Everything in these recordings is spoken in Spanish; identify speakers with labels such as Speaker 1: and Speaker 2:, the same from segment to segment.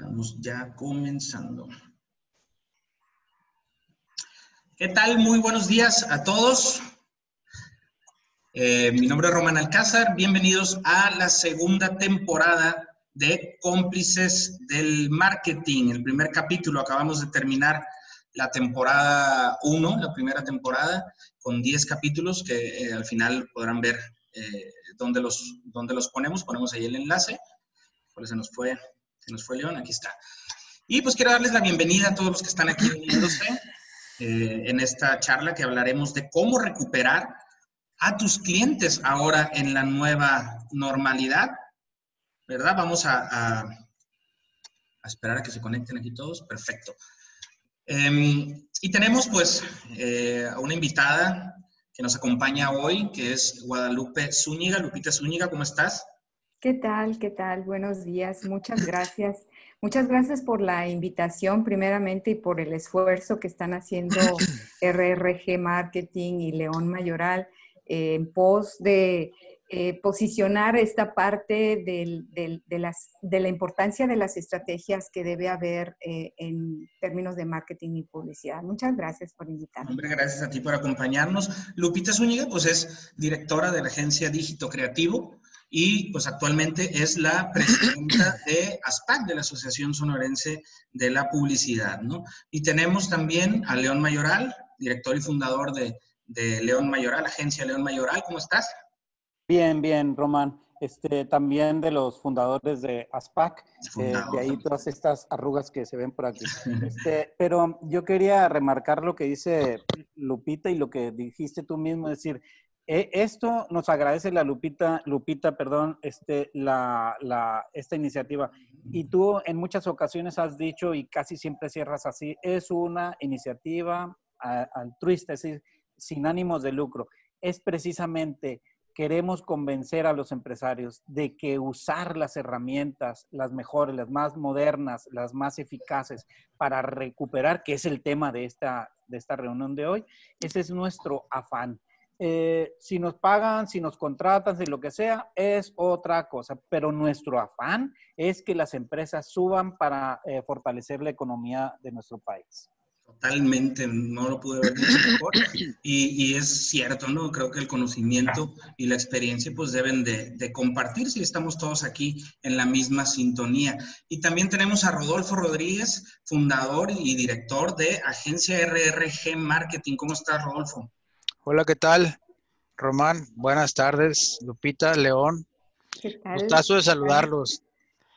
Speaker 1: Estamos ya comenzando. ¿Qué tal? Muy buenos días a todos. Eh, mi nombre es Román Alcázar. Bienvenidos a la segunda temporada de Cómplices del Marketing. El primer capítulo, acabamos de terminar la temporada 1, la primera temporada, con 10 capítulos que eh, al final podrán ver eh, dónde, los, dónde los ponemos. Ponemos ahí el enlace. se nos fue? Se nos fue León, aquí está. Y pues quiero darles la bienvenida a todos los que están aquí uniéndose eh, en esta charla que hablaremos de cómo recuperar a tus clientes ahora en la nueva normalidad, ¿verdad? Vamos a, esperar a que se conecten aquí todos. Perfecto. Em, y tenemos pues eh, a una invitada que nos acompaña hoy, que es Guadalupe Zúñiga. Lupita Zúñiga, ¿cómo estás?
Speaker 2: ¿Qué tal? ¿Qué tal? Buenos días. Muchas gracias. Muchas gracias por la invitación, primeramente, y por el esfuerzo que están haciendo RRG Marketing y León Mayoral en pos de eh, posicionar esta parte de, las, de, la importancia de las estrategias que debe haber eh, en términos de marketing y publicidad. Muchas gracias por invitarme.
Speaker 1: Hombre, gracias a ti por acompañarnos. Lupita Zúñiga, pues es directora de la agencia Dígito Creativo y pues actualmente es la presidenta de ASPAC, de la Asociación Sonorense de la Publicidad, ¿no? Y tenemos también a León Mayoral, director y fundador de, de León Mayoral, agencia León Mayoral, ¿cómo estás?
Speaker 3: Bien, bien, Román. Este, también de los fundadores de ASPAC, eh, de ahí todas estas arrugas que se ven por aquí. Este, pero yo quería remarcar lo que dice Lupita y lo que dijiste tú mismo, es decir, esto nos agradece la Lupita, Lupita, perdón, este, la, la, esta iniciativa. Y tú en muchas ocasiones has dicho, y casi siempre cierras así, es una iniciativa altruista, es decir, sin ánimos de lucro. Es precisamente, queremos convencer a los empresarios de que usar las herramientas, las mejores, las más modernas, las más eficaces para recuperar, que es el tema de esta, de esta reunión de hoy, ese es nuestro afán eh, si nos pagan, si nos contratan, si lo que sea, es otra cosa. Pero nuestro afán es que las empresas suban para eh, fortalecer la economía de nuestro país.
Speaker 1: Totalmente, no lo pude dicho mejor. Y, es cierto, ¿no? Creo que el conocimiento y la experiencia pues deben de, de, compartir si estamos todos aquí en la misma sintonía. Y también tenemos a Rodolfo Rodríguez, fundador y director de Agencia RRG Marketing. ¿Cómo estás, Rodolfo?
Speaker 4: Hola, ¿qué tal? Román, buenas tardes. Lupita, León. ¿Qué tal? Gustazo de saludarlos.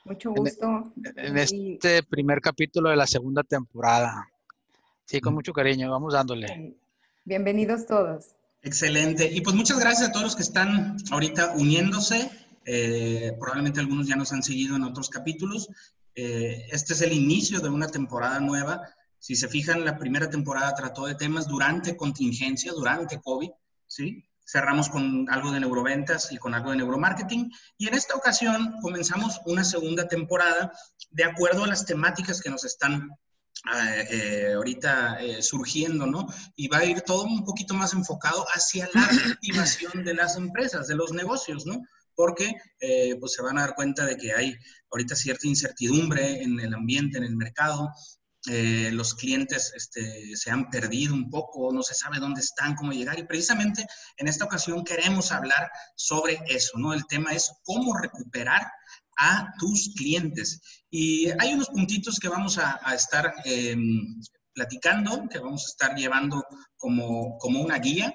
Speaker 2: Mucho gusto.
Speaker 4: En, este primer capítulo de la segunda temporada. Sí, con mm. mucho cariño, vamos dándole.
Speaker 2: Bienvenidos todos.
Speaker 1: Excelente. Y pues muchas gracias a todos los que están ahorita uniéndose. Eh, probablemente algunos ya nos han seguido en otros capítulos. Eh, este es el inicio de una temporada nueva si se fijan, la primera temporada trató de temas durante contingencia, durante COVID, ¿sí? Cerramos con algo de neuroventas y con algo de neuromarketing. Y en esta ocasión comenzamos una segunda temporada de acuerdo a las temáticas que nos están eh, eh, ahorita eh, surgiendo, ¿no? Y va a ir todo un poquito más enfocado hacia la activación de las empresas, de los negocios, ¿no? Porque pues se van a dar cuenta de que hay ahorita cierta incertidumbre en el ambiente, en el mercado, eh, los clientes este, se han perdido un poco, no se sabe dónde están, cómo llegar. Y precisamente en esta ocasión queremos hablar sobre eso, ¿no? El tema es cómo recuperar a tus clientes. Y hay unos puntitos que vamos a, estar em, platicando, que vamos a estar llevando como, como una guía,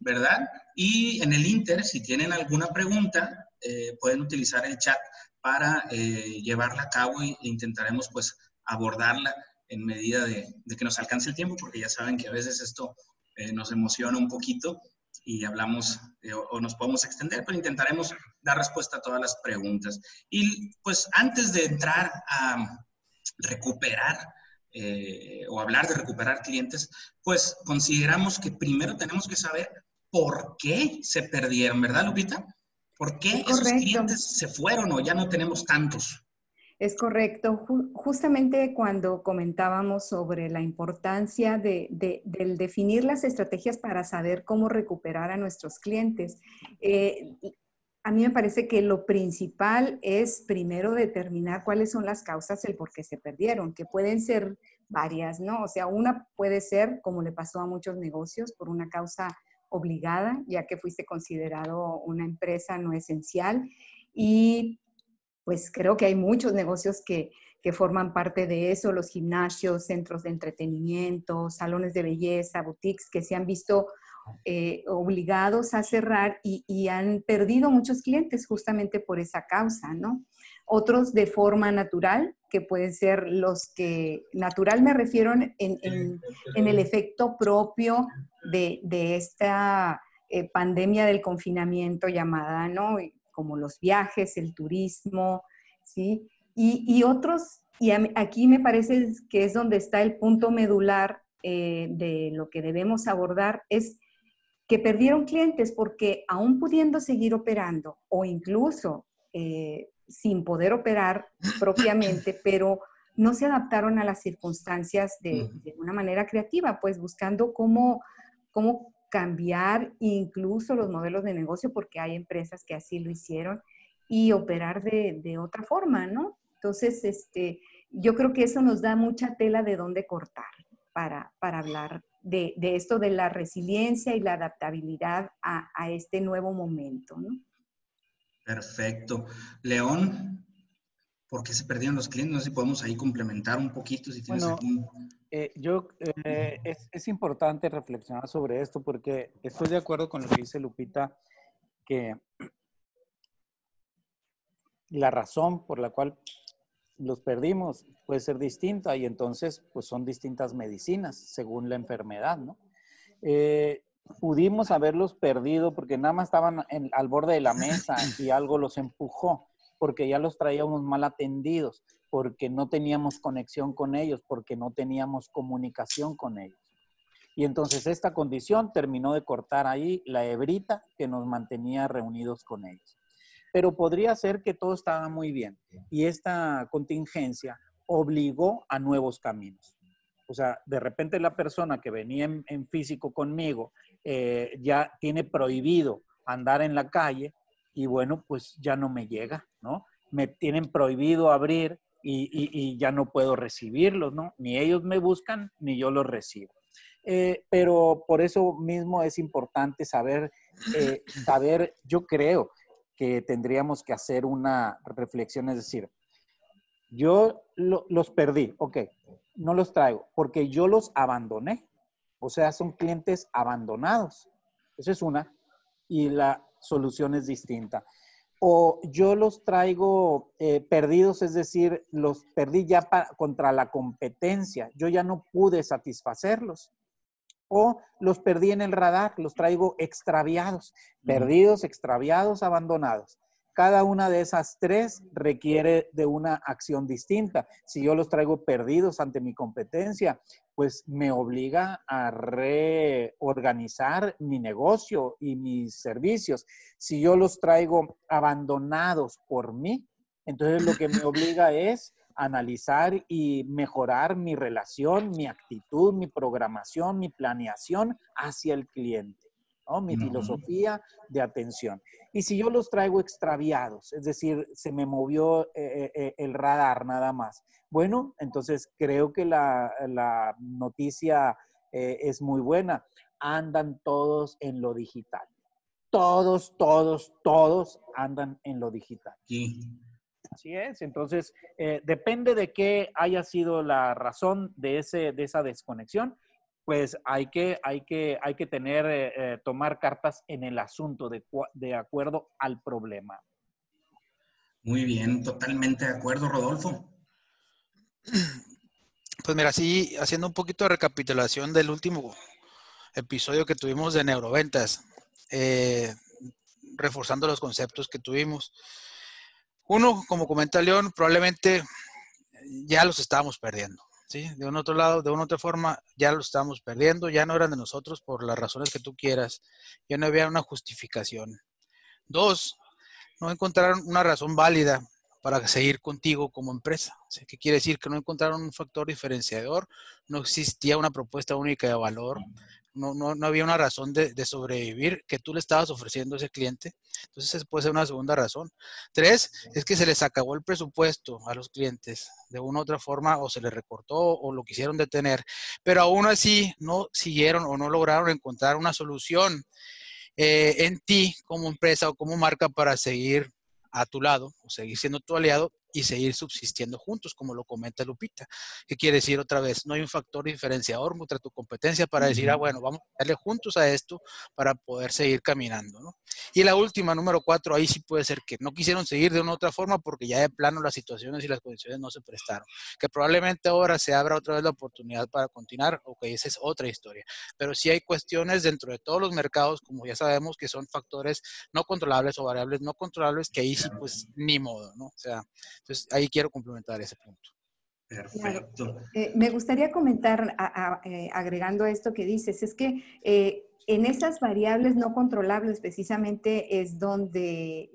Speaker 1: ¿verdad? Y en el Inter, si tienen alguna pregunta, eh, pueden utilizar el chat para eh, llevarla a cabo e intentaremos pues abordarla en medida de, que nos alcance el tiempo, porque ya saben que a veces esto eh, nos emociona un poquito y hablamos eh, o, nos podemos extender, pero intentaremos dar respuesta a todas las preguntas. Y pues antes de entrar a recuperar eh, o hablar de recuperar clientes, pues consideramos que primero tenemos que saber por qué se perdieron, ¿verdad, Lupita? ¿Por qué esos clientes se fueron o ya no tenemos tantos?
Speaker 2: Es correcto. justamente cuando comentábamos sobre la importancia de, del definir las estrategias para saber cómo recuperar a nuestros clientes, eh, a mí me parece que lo principal es primero determinar cuáles son las causas del por qué se perdieron, que pueden ser varias, ¿no? O sea, una puede ser, como le pasó a muchos negocios, por una causa obligada, ya que fuiste considerado una empresa no esencial. Y pues creo que hay muchos negocios que, que forman parte de eso, los gimnasios, centros de entretenimiento, salones de belleza, boutiques, que se han visto eh, obligados a cerrar y, han perdido muchos clientes justamente por esa causa, ¿no? Otros de forma natural, que pueden ser los que, natural me refiero en, el efecto propio de, esta eh, pandemia del confinamiento llamada, ¿no? Como los viajes, el turismo, ¿sí? Y, otros, y aquí me parece que es donde está el punto medular eh, de lo que debemos abordar, es que perdieron clientes porque aún pudiendo seguir operando o incluso eh, sin poder operar propiamente, pero no se adaptaron a las circunstancias de, una manera creativa, pues buscando cómo, cómo cambiar incluso los modelos de negocio, porque hay empresas que así lo hicieron, y operar de, de otra forma, ¿no? Entonces, este, yo creo que eso nos da mucha tela de dónde cortar para, para hablar de, esto de la resiliencia y la adaptabilidad a, este nuevo momento. ¿no?
Speaker 1: Perfecto. León, ¿por qué se perdieron los clientes? No sé si podemos ahí complementar un poquito. Si tienes
Speaker 3: eh, yo, eh, es, es, importante reflexionar sobre esto porque estoy de acuerdo con lo que dice Lupita, que la razón por la cual los perdimos puede ser distinta y entonces pues son distintas medicinas según la enfermedad, ¿no? Eh, pudimos haberlos perdido porque nada más estaban al borde de la mesa y algo los empujó, porque ya los traíamos mal atendidos, porque no teníamos conexión con ellos, porque no teníamos comunicación con ellos. Y entonces esta condición terminó de cortar ahí la hebrita que nos mantenía reunidos con ellos pero podría ser que todo estaba muy bien y esta contingencia obligó a nuevos caminos. O sea, de repente la persona que venía en, físico conmigo eh, ya tiene prohibido andar en la calle y bueno, pues ya no me llega, ¿no? Me tienen prohibido abrir y, ya no puedo recibirlos, ¿no? Ni ellos me buscan ni yo los recibo. Eh, pero por eso mismo es importante saber, eh, saber, yo creo que tendríamos que hacer una reflexión, es decir, yo los perdí, ok, no los traigo, porque yo los abandoné. O sea, son clientes abandonados. Esa es una. Y la solución es distinta. O yo los traigo eh, perdidos, es decir, los perdí ya contra la competencia. Yo ya no pude satisfacerlos o los perdí en el radar, los traigo extraviados, perdidos, extraviados, abandonados. Cada una de esas tres requiere de una acción distinta. Si yo los traigo perdidos ante mi competencia, pues me obliga a reorganizar mi negocio y mis servicios. Si yo los traigo abandonados por mí, entonces lo que me obliga es analizar y mejorar mi relación, mi actitud, mi programación, mi planeación hacia el cliente, ¿no? mi filosofía de atención. Y si yo los traigo extraviados, es decir, se me movió eh, eh, eh, el radar nada más, bueno, entonces creo que la, noticia es muy buena. Andan todos en lo digital. Todos, todos, todos andan en lo digital. Sí. Así es, entonces eh, depende de qué haya sido la razón de, ese, de esa desconexión, pues hay que, hay que, hay que tener, eh, eh, tomar cartas en el asunto de, de acuerdo al problema.
Speaker 1: Muy bien, totalmente de acuerdo, Rodolfo.
Speaker 4: Pues mira, sí, haciendo un poquito de recapitulación del último episodio que tuvimos de neuroventas, reforzando los conceptos que tuvimos. Uno, como comenta León, probablemente ya los estábamos perdiendo. ¿Sí? De un otro lado, de una otra forma, ya los estábamos perdiendo, ya no eran de nosotros por las razones que tú quieras, ya no había una justificación. Dos, no encontraron una razón válida para seguir contigo como empresa. ¿Qué quiere decir? Que no encontraron un factor diferenciador, no existía una propuesta única de valor, no, no, no había una razón de, sobrevivir que tú le estabas ofreciendo a ese cliente. Entonces, esa puede ser una segunda razón. Tres, es que se les acabó el presupuesto a los clientes de una u otra forma o se les recortó o lo quisieron detener, pero aún así no siguieron o no lograron encontrar una solución eh, en ti como empresa o como marca para seguir a tu lado o seguir siendo tu aliado y seguir subsistiendo juntos, como lo comenta Lupita. ¿Qué quiere decir otra vez? No hay un factor diferenciador contra tu competencia para decir, ah, bueno, vamos a darle juntos a esto para poder seguir caminando, ¿no? Y la última, número cuatro, ahí sí puede ser que no quisieron seguir de una otra forma porque ya de plano las situaciones y las condiciones no se prestaron. Que probablemente ahora se abra otra vez la oportunidad para continuar, ok, esa es otra historia. Pero sí hay cuestiones dentro de todos los mercados, como ya sabemos, que son factores no controlables o variables no controlables, que ahí sí, pues, ni modo, ¿no? O sea, entonces, ahí quiero complementar ese punto.
Speaker 2: Perfecto. Eh, me gustaría comentar, eh, agregando esto que dices, es que eh, en esas variables no controlables precisamente es donde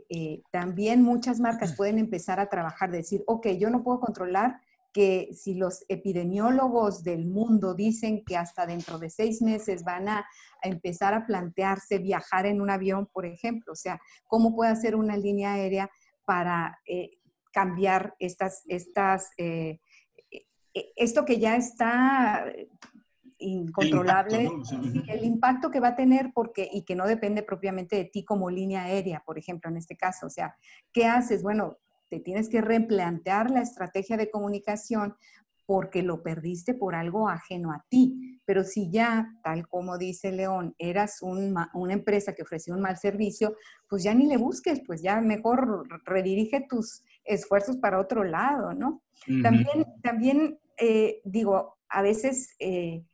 Speaker 2: también muchas marcas pueden empezar a trabajar, decir, ok, yo no puedo controlar que si los epidemiólogos del mundo dicen que hasta dentro de seis meses van a, empezar a plantearse viajar en un avión, por ejemplo, o sea, ¿cómo puede hacer una línea aérea para cambiar estas, estas, eh, e, esto que ya está incontrolable, el impacto, que va a tener porque, y que no depende propiamente de ti como línea aérea, por ejemplo, en este caso. O sea, ¿qué haces? Bueno, te tienes que replantear la estrategia de comunicación porque lo perdiste por algo ajeno a ti. Pero si ya, tal como dice León, eras una empresa que ofrecía un mal servicio, pues ya ni le busques, pues ya mejor redirige tus esfuerzos para otro lado, ¿no? También, también eh, digo, a veces eh,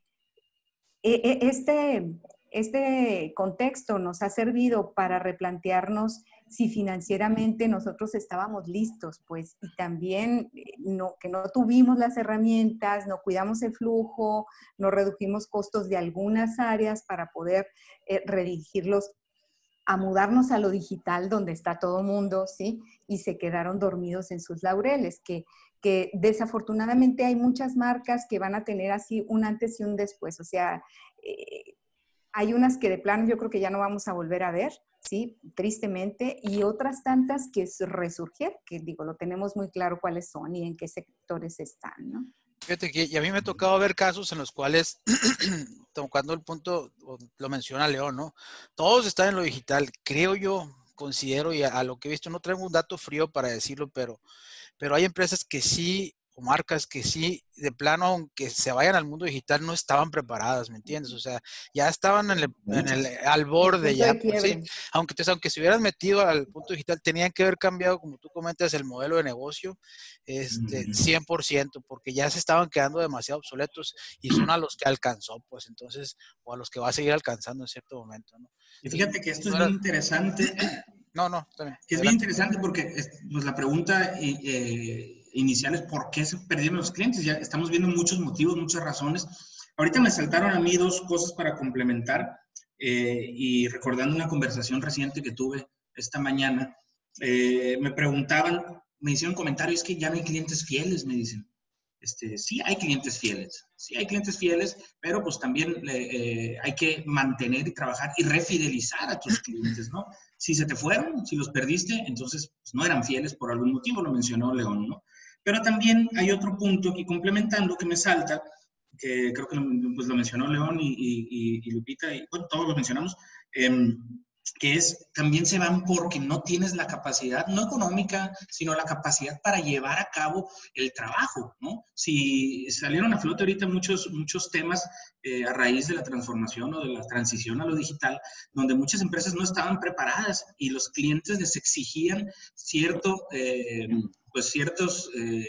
Speaker 2: e, e, este, este contexto nos ha servido para replantearnos si financieramente nosotros estábamos listos, pues, y también eh, no, que no tuvimos las herramientas, no cuidamos el flujo, no redujimos costos de algunas áreas para poder redirigirlos a mudarnos a lo digital donde está todo mundo, ¿sí? Y se quedaron dormidos en sus laureles, que, que desafortunadamente hay muchas marcas que van a tener así un antes y un después, o sea, eh, hay unas que de plano yo creo que ya no vamos a volver a ver, ¿sí? Tristemente, y otras tantas que resurgir, que digo, lo tenemos muy claro cuáles son y en qué sectores están, ¿no?
Speaker 4: Fíjate que a mí me ha tocado ver casos en los cuales, tocando el punto, lo menciona León, ¿no? Todos están en lo digital, creo yo, considero, y a, lo que he visto, no traigo un dato frío para decirlo, pero, pero hay empresas que sí o marcas que sí, de plano, aunque se vayan al mundo digital, no estaban preparadas, ¿me entiendes? O sea, ya estaban en el, en el al borde, ya, pues, ¿sí? aunque, entonces, aunque se hubieran metido al punto digital, tenían que haber cambiado, como tú comentas, el modelo de negocio, este, 100%, porque ya se estaban quedando demasiado obsoletos y son a los que alcanzó, pues entonces, o a los que va a seguir alcanzando en cierto momento, ¿no?
Speaker 1: Y fíjate que esto es muy interesante.
Speaker 4: No, no, también.
Speaker 1: Que es bien interesante porque pues, la pregunta eh, iniciales por qué se perdieron los clientes. Ya estamos viendo muchos motivos, muchas razones. Ahorita me saltaron a mí dos cosas para complementar eh, y recordando una conversación reciente que tuve esta mañana, eh, me preguntaban, me hicieron comentarios, es que ya no hay clientes fieles, me dicen. Este, sí hay clientes fieles, sí hay clientes fieles, pero pues también eh, hay que mantener y trabajar y refidelizar a tus clientes, ¿no? Si se te fueron, si los perdiste, entonces pues, no eran fieles por algún motivo, lo mencionó León, ¿no? Pero también hay otro punto aquí complementando que me salta, que creo que pues lo mencionó León y, Lupita, y bueno, todos lo mencionamos, em, que es también se van porque no tienes la capacidad, no económica, sino la capacidad para llevar a cabo el trabajo, ¿no? Si salieron a flote ahorita muchos, muchos temas eh, a raíz de la transformación o de la transición a lo digital, donde muchas empresas no estaban preparadas y los clientes les exigían cierto... Eh, pues ciertos, eh,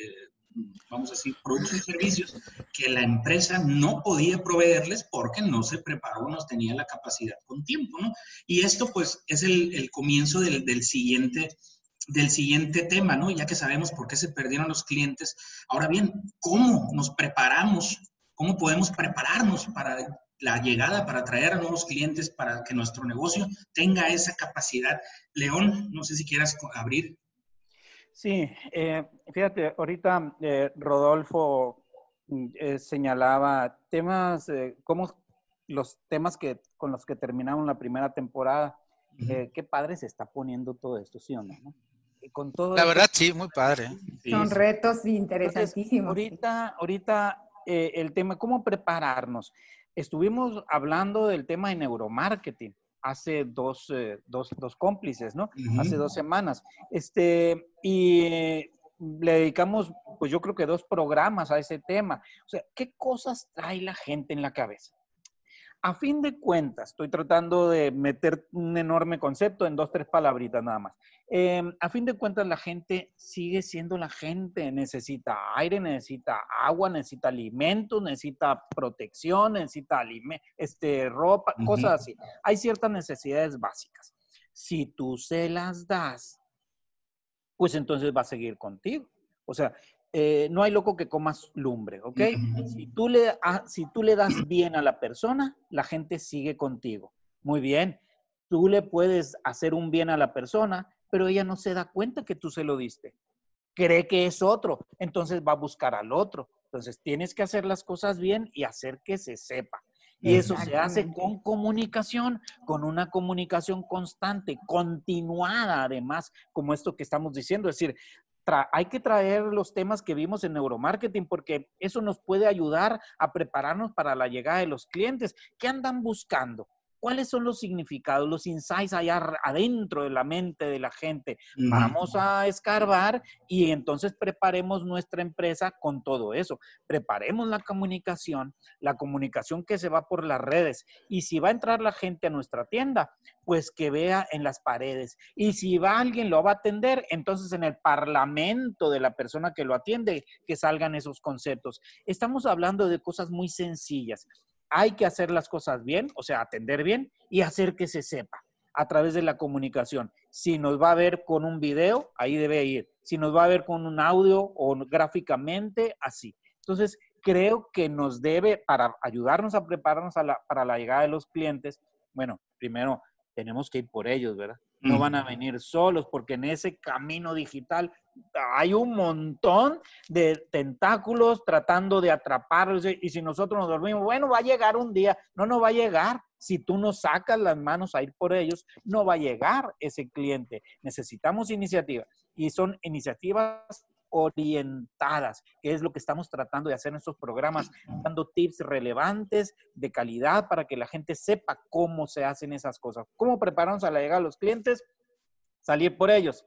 Speaker 1: vamos a decir, productos y servicios que la empresa no podía proveerles porque no se preparó, no tenía la capacidad con tiempo, ¿no? Y esto pues es el, comienzo del, del siguiente del siguiente tema, ¿no? Ya que sabemos por qué se perdieron los clientes. Ahora bien, ¿cómo nos preparamos? ¿Cómo podemos prepararnos para la llegada, para atraer a nuevos clientes, para que nuestro negocio tenga esa capacidad? León, no sé si quieras abrir
Speaker 3: Sí, eh, fíjate, ahorita eh, Rodolfo mm, eh, señalaba temas, cómo los temas que, con los que terminamos la primera temporada. Eh, qué padre se está poniendo todo esto, ¿sí o no?
Speaker 4: con todo la verdad, sí, muy padre.
Speaker 2: Son retos interesantísimos.
Speaker 3: ahorita, ahorita eh, el tema, ¿cómo prepararnos? Estuvimos hablando del tema de neuromarketing hace dos, eh, dos, dos cómplices, ¿no? Hace dos semanas. Este, y le dedicamos, pues yo creo que dos programas a ese tema. O sea, ¿qué cosas trae la gente en la cabeza? A fin de cuentas, estoy tratando de meter un enorme concepto en dos, tres palabritas nada más. Em, a fin de cuentas, la gente sigue siendo la gente. Necesita aire, necesita agua, necesita alimentos, necesita protección, necesita este, ropa, cosas así. Hay ciertas necesidades básicas. Si tú se las das, pues entonces va a seguir contigo. O sea, eh, no hay loco que comas lumbre, ¿ok? Si tú, le, si tú le das bien a la persona, la gente sigue contigo. Muy bien, tú le puedes hacer un bien a la persona, pero ella no se da cuenta que tú se lo diste. Cree que es otro, entonces va a buscar al otro. Entonces tienes que hacer las cosas bien y hacer que se sepa. Y eso se hace con comunicación, con una comunicación constante, continuada, además, como esto que estamos diciendo. Es decir, hay que traer los temas que vimos en neuromarketing porque eso nos puede ayudar a prepararnos para la llegada de los clientes. ¿Qué andan buscando? ¿Cuáles son los significados, los insights allá adentro de la mente de la gente? Vamos a escarbar y entonces preparemos nuestra empresa con todo eso. Preparemos la comunicación, la comunicación que se va por las redes. Y si va a entrar la gente a nuestra tienda, pues que vea en las paredes. Y si va alguien lo va a atender, entonces en el parlamento de la persona que lo atiende, que salgan esos conceptos. Estamos hablando de cosas muy sencillas hay que hacer las cosas bien, o sea, atender bien y hacer que se sepa a través de la comunicación. Si nos va a ver con un video, ahí debe ir. Si nos va a ver con un audio o gráficamente, así. Entonces, creo que nos debe, para ayudarnos a prepararnos para la llegada de los clientes, bueno, primero tenemos que ir por ellos, ¿verdad? No van a venir solos porque en ese camino digital hay un montón de tentáculos tratando de atraparlos. Y si nosotros nos dormimos, bueno, va a llegar un día. No, no va a llegar. Si tú no sacas las manos a ir por ellos, no va a llegar ese cliente. Necesitamos iniciativas. Y son iniciativas orientadas, que es lo que estamos tratando de hacer en estos programas, dando tips relevantes, de calidad, para que la gente sepa cómo se hacen esas cosas. ¿Cómo prepararnos a la llegada de los clientes? Salir por ellos.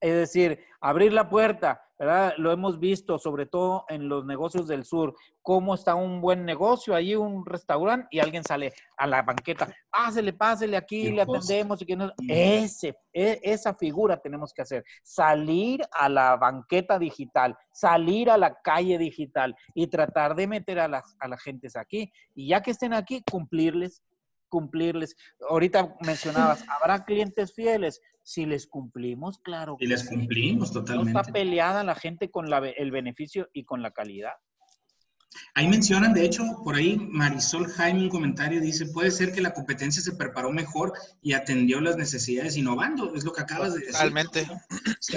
Speaker 3: Es decir, abrir la puerta, ¿verdad? Lo hemos visto, sobre todo en los negocios del sur, cómo está un buen negocio, ahí un restaurante y alguien sale a la banqueta, pásele, pásele aquí, le atendemos. Y que no... Ese, e, esa figura tenemos que hacer, salir a la banqueta digital, salir a la calle digital y tratar de meter a las, a las gentes aquí. Y ya que estén aquí, cumplirles cumplirles. Ahorita mencionabas, habrá clientes fieles. Si les cumplimos, claro.
Speaker 1: Si les cumplimos, totalmente.
Speaker 3: No está peleada la gente con la, el beneficio y con la calidad.
Speaker 1: Ahí mencionan, de hecho, por ahí Marisol Jaime un comentario dice, puede ser que la competencia se preparó mejor y atendió las necesidades innovando, es lo que acabas de decir.
Speaker 4: Totalmente.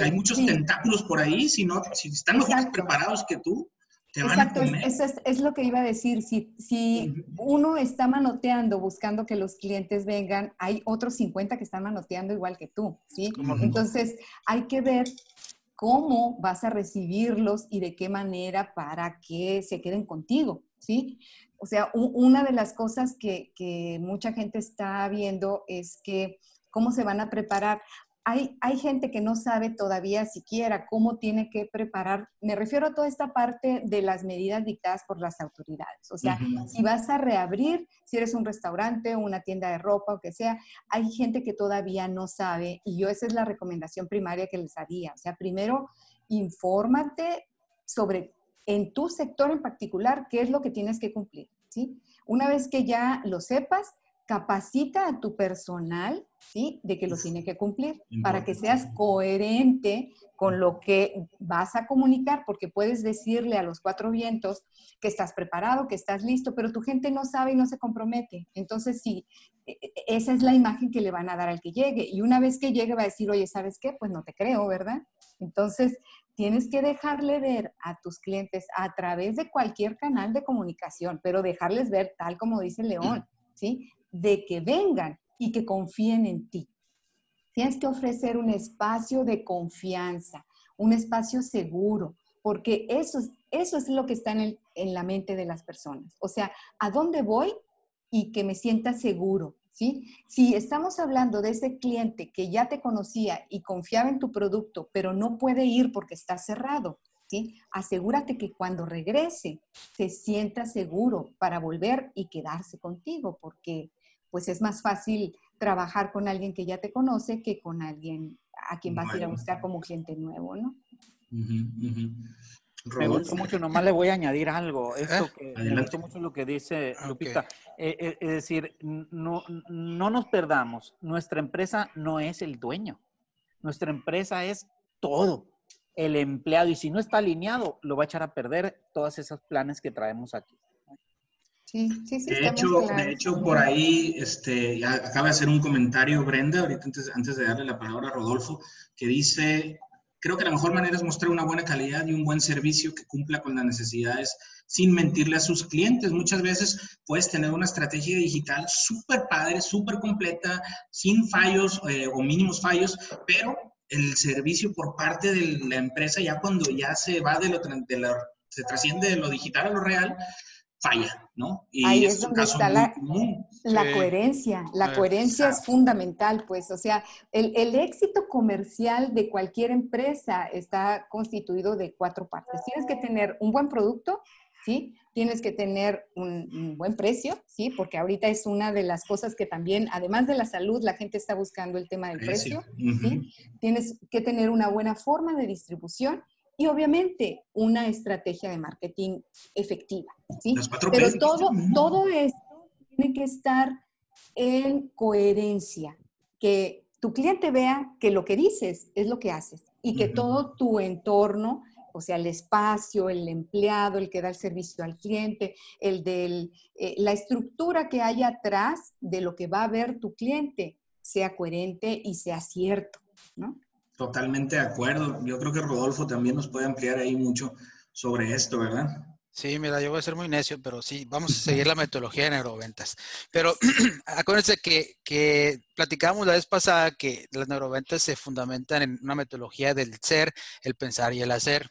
Speaker 1: hay muchos tentáculos por ahí, si, no, si están mejor preparados que tú,
Speaker 2: Exacto, eso es, lo que iba a decir. Si, si uno está manoteando buscando que los clientes vengan, hay otros 50 que están manoteando igual que tú, ¿sí? Entonces, hay que ver cómo vas a recibirlos y de qué manera para que se queden contigo, ¿sí? O sea, una de las cosas que, que mucha gente está viendo es que cómo se van a preparar hay, gente que no sabe todavía siquiera cómo tiene que preparar, me refiero a toda esta parte de las medidas dictadas por las autoridades. O sea, si vas a reabrir, si eres un restaurante, una tienda de ropa o que sea, hay gente que todavía no sabe y yo esa es la recomendación primaria que les haría. O sea, primero, infórmate sobre en tu sector en particular qué es lo que tienes que cumplir, ¿sí? Una vez que ya lo sepas, capacita a tu personal, ¿sí? De que lo tiene que cumplir para que seas coherente con lo que vas a comunicar, porque puedes decirle a los cuatro vientos que estás preparado, que estás listo, pero tu gente no sabe y no se compromete. Entonces, sí, e, e, esa es la imagen que le van a dar al que llegue. Y una vez que llegue va a decir, oye, ¿sabes qué? Pues no te creo, ¿verdad? Entonces, tienes que dejarle ver a tus clientes a través de cualquier canal de comunicación, pero dejarles ver, tal como dice León, ¿sí? De que vengan y que confíen en ti. Tienes que ofrecer un espacio de confianza, un espacio seguro, porque eso, eso es lo que está en, en la mente de las personas. O sea, ¿a dónde voy? Y que me sienta seguro, ¿sí? Si estamos hablando de ese cliente que ya te conocía y confiaba en tu producto, pero no puede ir porque está cerrado, ¿sí? Asegúrate que cuando regrese se sienta seguro para volver y quedarse contigo, porque pues es más fácil trabajar con alguien que ya te conoce que con alguien a quien vas a ir a buscar como cliente nuevo, ¿no?
Speaker 3: Me gustó mucho, nomás le voy a añadir algo. Esto que, me gustó mucho lo que dice Lupita. Eh, eh, es decir, no, no nos perdamos. Nuestra empresa no es el dueño. Nuestra empresa es todo. El empleado. Y si no está alineado, lo va a echar a perder todos esos planes que traemos aquí.
Speaker 2: Sí, sí, sí.
Speaker 1: De hecho, de hecho, por ahí este, acaba de hacer un comentario Brenda, ahorita antes, antes de darle la palabra a Rodolfo, que dice, Creo que la mejor manera es mostrar una buena calidad y un buen servicio que cumpla con las necesidades sin mentirle a sus clientes. Muchas veces puedes tener una estrategia digital súper padre, súper completa, sin fallos eh, o mínimos fallos, pero el servicio por parte de la empresa ya cuando ya se va de lo, de lo se trasciende de lo digital a lo real, falla, ¿no?
Speaker 2: Y Ahí es, donde está la, coherencia. La coherencia es fundamental, pues, o sea, el, éxito comercial de cualquier empresa está constituido de cuatro partes. Tienes que tener un buen producto, ¿sí? Tienes que tener un, buen precio, ¿sí? Porque ahorita es una de las cosas que también, además de la salud, la gente está buscando el tema del precio, ¿sí? Tienes que tener una buena forma de distribución y obviamente una estrategia de marketing efectiva. ¿sí? Pero todo, todo esto tiene que estar en coherencia, que tu cliente vea que lo que dices es lo que haces y que todo tu entorno, o sea, el espacio, el empleado, el que da el servicio al cliente, el de eh, la estructura que hay atrás de lo que va a ver tu cliente, sea coherente y sea cierto, ¿no?
Speaker 1: Totalmente de acuerdo. Yo creo que Rodolfo también nos puede ampliar ahí mucho sobre esto, ¿verdad?
Speaker 4: Sí, mira, yo voy a ser muy necio, pero sí, vamos a seguir la metodología de neuroventas. Pero acuérdense que, que platicábamos la vez pasada que las neuroventas se fundamentan en una metodología del ser, el pensar y el hacer.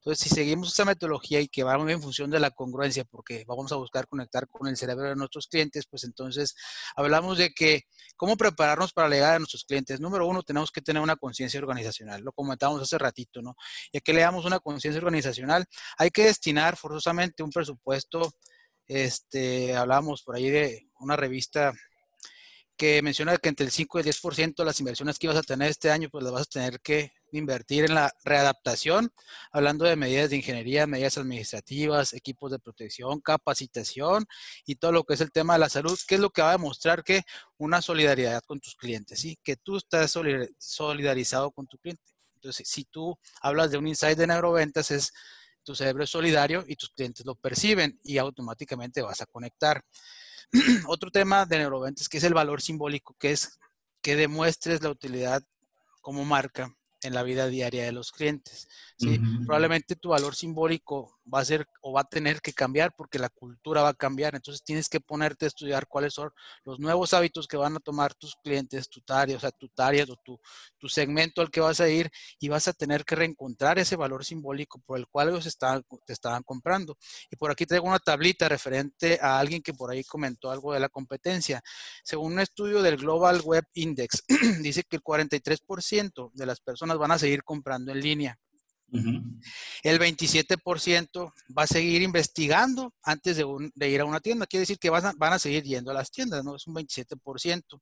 Speaker 4: Entonces, si seguimos esa metodología y que va en función de la congruencia, porque vamos a buscar conectar con el cerebro de nuestros clientes, pues entonces hablamos de que cómo prepararnos para llegar a nuestros clientes. Número uno, tenemos que tener una conciencia organizacional. Lo comentábamos hace ratito, ¿no? Y que le damos una conciencia organizacional, hay que destinar forzosamente un presupuesto. Este, hablábamos por ahí de una revista que menciona que entre el 5 y el 10% de las inversiones que ibas a tener este año, pues las vas a tener que invertir en la readaptación, hablando de medidas de ingeniería, medidas administrativas, equipos de protección, capacitación y todo lo que es el tema de la salud, que es lo que va a demostrar que una solidaridad con tus clientes, ¿sí? que tú estás solidarizado con tu cliente. Entonces, si tú hablas de un insight de neuroventas, es tu cerebro es solidario y tus clientes lo perciben y automáticamente vas a conectar. Otro tema de neuroventas que es el valor simbólico, que es que demuestres la utilidad como marca en la vida diaria de los clientes. ¿sí? Probablemente tu valor simbólico va a ser o va a tener que cambiar porque la cultura va a cambiar. Entonces tienes que ponerte a estudiar cuáles son los nuevos hábitos que van a tomar tus clientes, tu tarea, o sea, tu o tu, tu, segmento al que vas a ir y vas a tener que reencontrar ese valor simbólico por el cual ellos estaban, te estaban comprando. Y por aquí traigo una tablita referente a alguien que por ahí comentó algo de la competencia. Según un estudio del Global Web Index, dice que el 43% de las personas van a seguir comprando en línea. El 27% va a seguir investigando antes de, ir a una tienda. Quiere decir que van a, seguir yendo a las tiendas, ¿no? Es un 27%.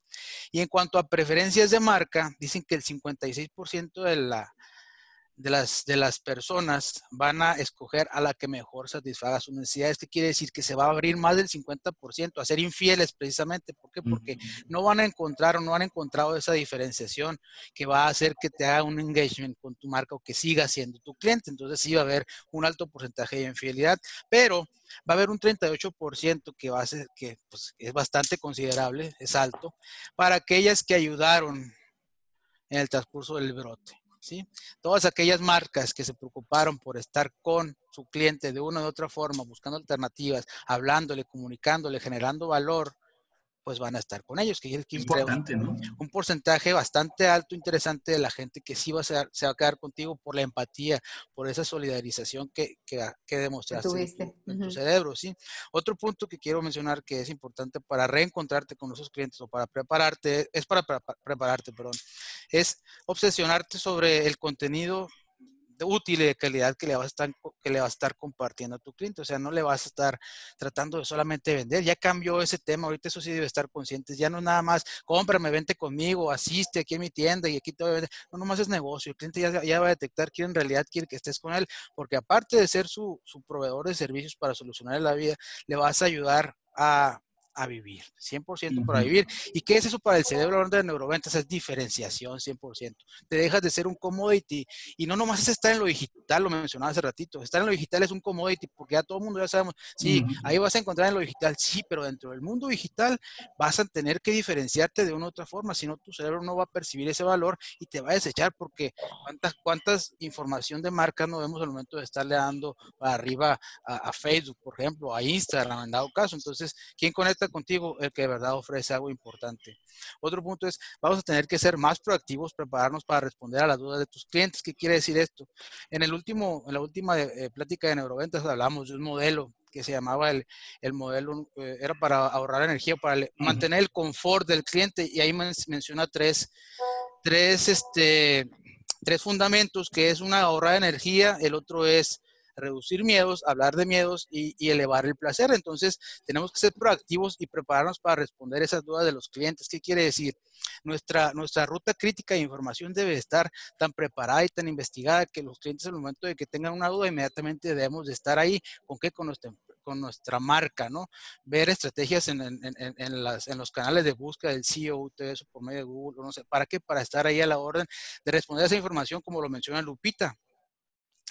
Speaker 4: Y en cuanto a preferencias de marca, dicen que el 56% de la, de las, de las personas van a escoger a la que mejor satisfaga sus necesidades. ¿Qué quiere decir? Que se va a abrir más del 50% a ser infieles precisamente. ¿Por qué? Porque no van a encontrar o no han encontrado esa diferenciación que va a hacer que te haga un engagement con tu marca o que siga siendo tu cliente. Entonces sí va a haber un alto porcentaje de infidelidad, pero va a haber un 38% que va a ser, que pues, es bastante considerable, es alto, para aquellas que ayudaron en el transcurso del brote. Todas aquellas marcas que se preocuparon por estar con su cliente de una u otra forma, buscando alternativas, hablándole, comunicándole, generando valor, pues van a estar con ellos. Que
Speaker 1: Importante, ¿no?
Speaker 4: Un porcentaje bastante alto, interesante de la gente que sí va a ser, se va a quedar contigo por la empatía, por esa solidarización que, que, que demostraste en, tu, cerebro, ¿sí? Otro punto que quiero mencionar que es importante para reencontrarte con esos clientes o para prepararte, es para, para prepararte, perdón, es obsesionarte sobre el contenido útil y de calidad que le, vas a estar, que le vas a estar compartiendo a tu cliente. O sea, no le vas a estar tratando de solamente vender. Ya cambió ese tema. Ahorita eso sí debe estar conscientes. Ya no nada más, cómprame, vente conmigo, asiste aquí en mi tienda y aquí te voy a vender. No, nomás es negocio. El cliente ya, ya va a detectar quién en realidad quiere que estés con él. Porque aparte de ser su, su proveedor de servicios para solucionar la vida, le vas a ayudar a a vivir, 100% para vivir. ¿Y qué es eso para el cerebro de neuroventas? Es diferenciación, 100%. Te dejas de ser un commodity y no nomás es estar en lo digital, lo mencionaba hace ratito. Estar en lo digital es un commodity porque ya todo el mundo ya sabemos, sí, ahí vas a encontrar en lo digital, sí, pero dentro del mundo digital vas a tener que diferenciarte de una u otra forma, si no tu cerebro no va a percibir ese valor y te va a desechar porque cuántas, cuántas información de marcas no vemos al momento de estarle dando para arriba a, a Facebook, por ejemplo, a Instagram, en dado caso. Entonces, ¿quién conecta contigo el que de verdad ofrece algo importante. Otro punto es, vamos a tener que ser más proactivos, prepararnos para responder a las dudas de tus clientes. ¿Qué quiere decir esto? En, el último, en la última eh, plática de neuroventas hablamos de un modelo que se llamaba el, el modelo, eh, era para ahorrar energía, para mantener el confort del cliente y ahí menciona tres, tres, este, tres fundamentos, que es una ahorrar energía, el otro es reducir miedos, hablar de miedos y, elevar el placer. Entonces, tenemos que ser proactivos y prepararnos para responder esas dudas de los clientes. ¿Qué quiere decir? Nuestra, nuestra ruta crítica de información debe estar tan preparada y tan investigada que los clientes en el momento de que tengan una duda inmediatamente debemos de estar ahí. ¿Con qué? Con nuestra, marca, ¿no? Ver estrategias en, en los canales de búsqueda del CEO, todo eso por medio de Google, no sé, ¿para qué? Para estar ahí a la orden de responder a esa información como lo menciona Lupita.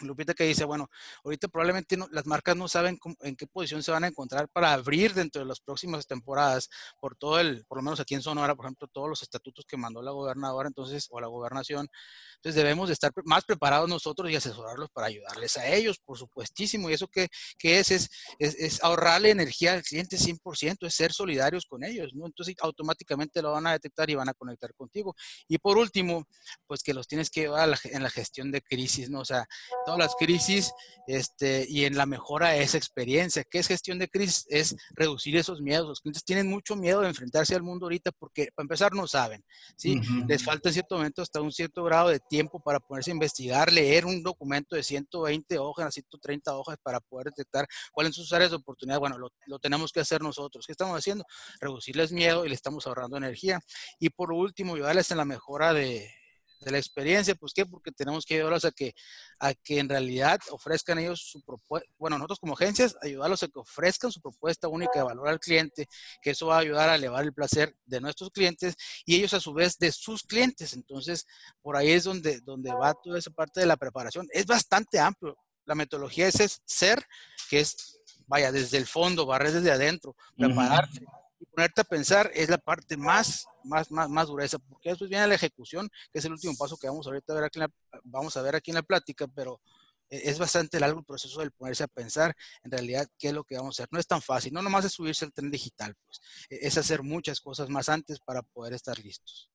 Speaker 4: Lupita que dice, bueno, ahorita probablemente las marcas no saben en qué posición se van a encontrar para abrir dentro de las próximas temporadas por todo el, por lo menos aquí en Sonora, por ejemplo, todos los estatutos que mandó la gobernadora entonces, o la gobernación. Entonces debemos de estar más preparados nosotros y asesorarlos para ayudarles a ellos, por supuestísimo. Y eso que, que es, es, es, ahorrarle energía al cliente 100%, es ser solidarios con ellos, ¿no? Entonces automáticamente lo van a detectar y van a conectar contigo. Y por último, pues que los tienes que llevar en la gestión de crisis, ¿no? O sea, todas las crisis este, y en la mejora de esa experiencia. ¿Qué es gestión de crisis? Es reducir esos miedos. Los clientes tienen mucho miedo de enfrentarse al mundo ahorita porque, para empezar, no saben. ¿sí? Les falta en cierto momento hasta un cierto grado de tiempo para ponerse a investigar, leer un documento de 120 hojas, 130 hojas para poder detectar cuáles son sus áreas de oportunidad. Bueno, lo, lo tenemos que hacer nosotros. ¿Qué estamos haciendo? Reducirles miedo y le estamos ahorrando energía. Y por último, ayudarles en la mejora de, de la experiencia, pues qué, porque tenemos que ayudarlos a que, a que en realidad ofrezcan ellos su propuesta, bueno, nosotros como agencias, ayudarlos a que ofrezcan su propuesta única de valor al cliente, que eso va a ayudar a elevar el placer de nuestros clientes y ellos a su vez de sus clientes. Entonces, por ahí es donde, donde va toda esa parte de la preparación. Es bastante amplio. La metodología es, es ser, que es, vaya, desde el fondo, barrer desde adentro, prepararte y ponerte a pensar es la parte más, más, más, más dureza, porque después viene la ejecución, que es el último paso que vamos ahorita a ver aquí en la, vamos a ver aquí en la plática, pero e, es bastante largo el proceso del ponerse a pensar en realidad qué es lo que vamos a hacer. No es tan fácil, no nomás es subirse al tren digital, pues, e, es hacer muchas cosas más antes para poder estar listos.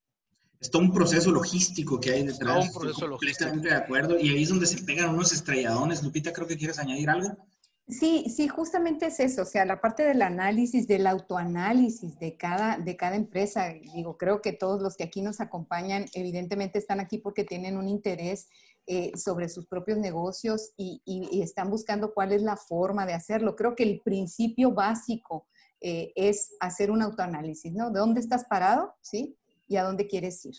Speaker 1: Es todo un proceso logístico que hay detrás.
Speaker 4: Todo un proceso logístico.
Speaker 1: Completamente de acuerdo. Y ahí es donde se pegan unos estrelladones. Lupita, creo que quieres añadir algo.
Speaker 2: Sí, sí, justamente es eso, o sea, la parte del análisis, del autoanálisis de cada, de cada empresa. Digo, creo que todos los que aquí nos acompañan, evidentemente están aquí porque tienen un interés eh, sobre sus propios negocios y, están buscando cuál es la forma de hacerlo. Creo que el principio básico eh, es hacer un autoanálisis, ¿no? ¿De dónde estás parado? ¿Sí? ¿Y a dónde quieres ir?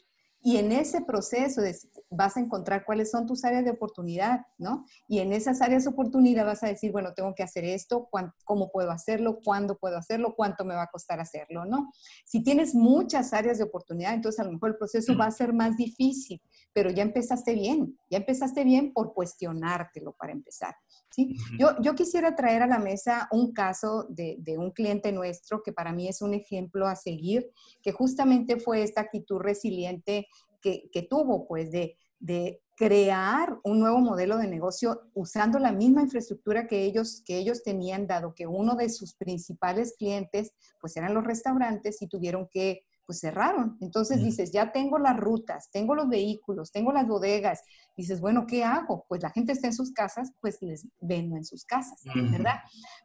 Speaker 2: Y en ese proceso vas a encontrar cuáles son tus áreas de oportunidad, ¿no? Y en esas áreas de oportunidad vas a decir, bueno, tengo que hacer esto, cómo puedo hacerlo, cuándo puedo hacerlo, cuánto me va a costar hacerlo, ¿no? Si tienes muchas áreas de oportunidad, entonces a lo mejor el proceso va a ser más difícil, pero ya empezaste bien, ya empezaste bien por cuestionártelo para empezar. ¿sí? Yo, yo quisiera traer a la mesa un caso de, de un cliente nuestro que para mí es un ejemplo a seguir, que justamente fue esta actitud resiliente que, que tuvo, pues, de, de crear un nuevo modelo de negocio usando la misma infraestructura que ellos, que ellos tenían, dado que uno de sus principales clientes pues eran los restaurantes y tuvieron que, pues cerraron. Entonces dices, ya tengo las rutas, tengo los vehículos, tengo las bodegas. Dices, bueno, ¿qué hago? Pues la gente está en sus casas, pues les vendo en sus casas, ¿verdad?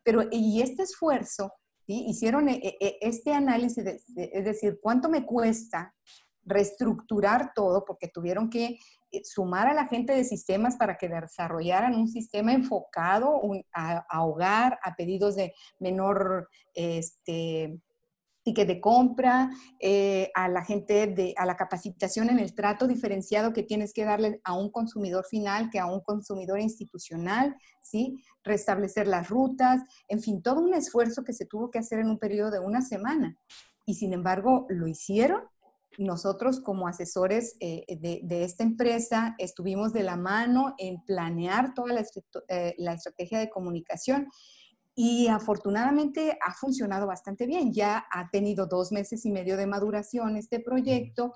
Speaker 2: Pero, y este esfuerzo, ¿sí? hicieron e, e, e, este análisis, es decir, ¿cuánto me cuesta reestructurar todo? Porque tuvieron que eh, sumar a la gente de sistemas para que desarrollaran un sistema enfocado a, hogar, a pedidos de menor este, ticket de compra, eh, a la gente, de, a la capacitación en el trato diferenciado que tienes que darle a un consumidor final que a un consumidor institucional, ¿sí? Restablecer las rutas, en fin, todo un esfuerzo que se tuvo que hacer en un periodo de una semana. Y sin embargo, lo hicieron nosotros como asesores eh, de, esta empresa estuvimos de la mano en planear toda la, eh, la, estrategia de comunicación y afortunadamente ha funcionado bastante bien. Ya ha tenido dos meses y medio de maduración este proyecto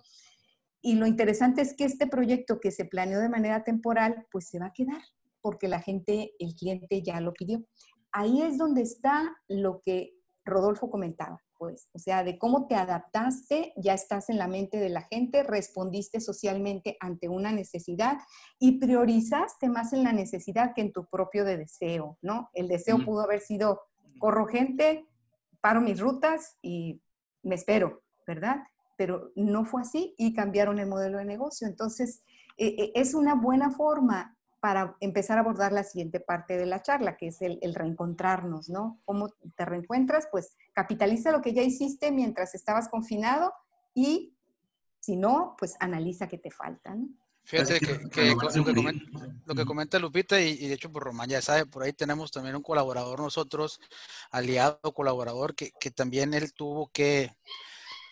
Speaker 2: y lo interesante es que este proyecto que se planeó de manera temporal pues se va a quedar porque la gente, el cliente ya lo pidió. Ahí es donde está lo que Rodolfo comentaba pues, o sea, de cómo te adaptaste, ya estás en la mente de la gente, respondiste socialmente ante una necesidad y priorizaste más en la necesidad que en tu propio de deseo, ¿no? El deseo pudo haber sido, corro gente, paro mis rutas y me espero, ¿verdad? Pero no fue así y cambiaron el modelo de negocio. Entonces, e, e, es una buena forma para empezar a abordar la siguiente parte de la charla, que es el, reencontrarnos, ¿no? ¿Cómo te reencuentras? Pues capitaliza lo que ya hiciste mientras estabas confinado y si no, pues analiza qué te falta, ¿no?
Speaker 4: Fíjate que, lo, que comenta, Lupita y, de hecho por pues, Román ya sabe, por ahí tenemos también un colaborador nosotros, aliado colaborador, que, que también él tuvo que,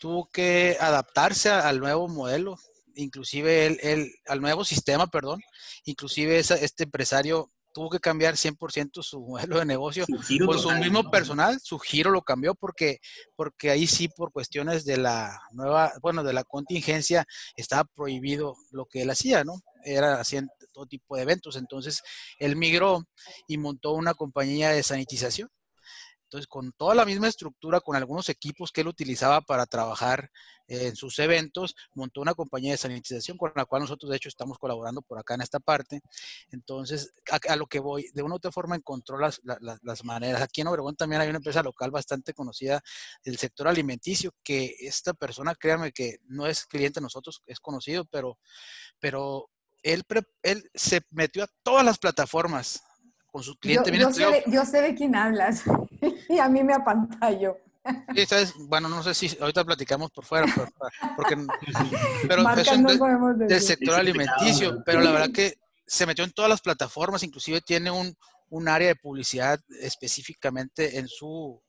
Speaker 4: tuvo que adaptarse al nuevo modelo inclusive el, al nuevo sistema, perdón, inclusive este empresario tuvo que cambiar 100% su modelo de negocio con su mismo personal, su giro lo cambió porque, porque ahí sí por cuestiones de la nueva, bueno, de la contingencia estaba prohibido lo que él hacía, ¿no? Era haciendo todo tipo de eventos, entonces él migró y montó una compañía de sanitización entonces, con toda la misma estructura, con algunos equipos que él utilizaba para trabajar en sus eventos, montó una compañía de sanitización con la cual nosotros, de hecho, estamos colaborando por acá en esta parte. Entonces, a, lo que voy, de una u otra forma encontró las, las, maneras. Aquí en Obregón también hay una empresa local bastante conocida del sector alimenticio, que esta persona, créanme que no es cliente de nosotros, es conocido, pero, pero él, él se metió a todas las plataformas con su cliente.
Speaker 2: Yo, yo, sé, de, quién hablas y a mí me apantalló.
Speaker 4: Sí, bueno, no sé si ahorita platicamos por fuera, porque, pero es del sector alimenticio, pero la verdad que se metió en todas las plataformas, inclusive tiene un, un área de publicidad específicamente en su,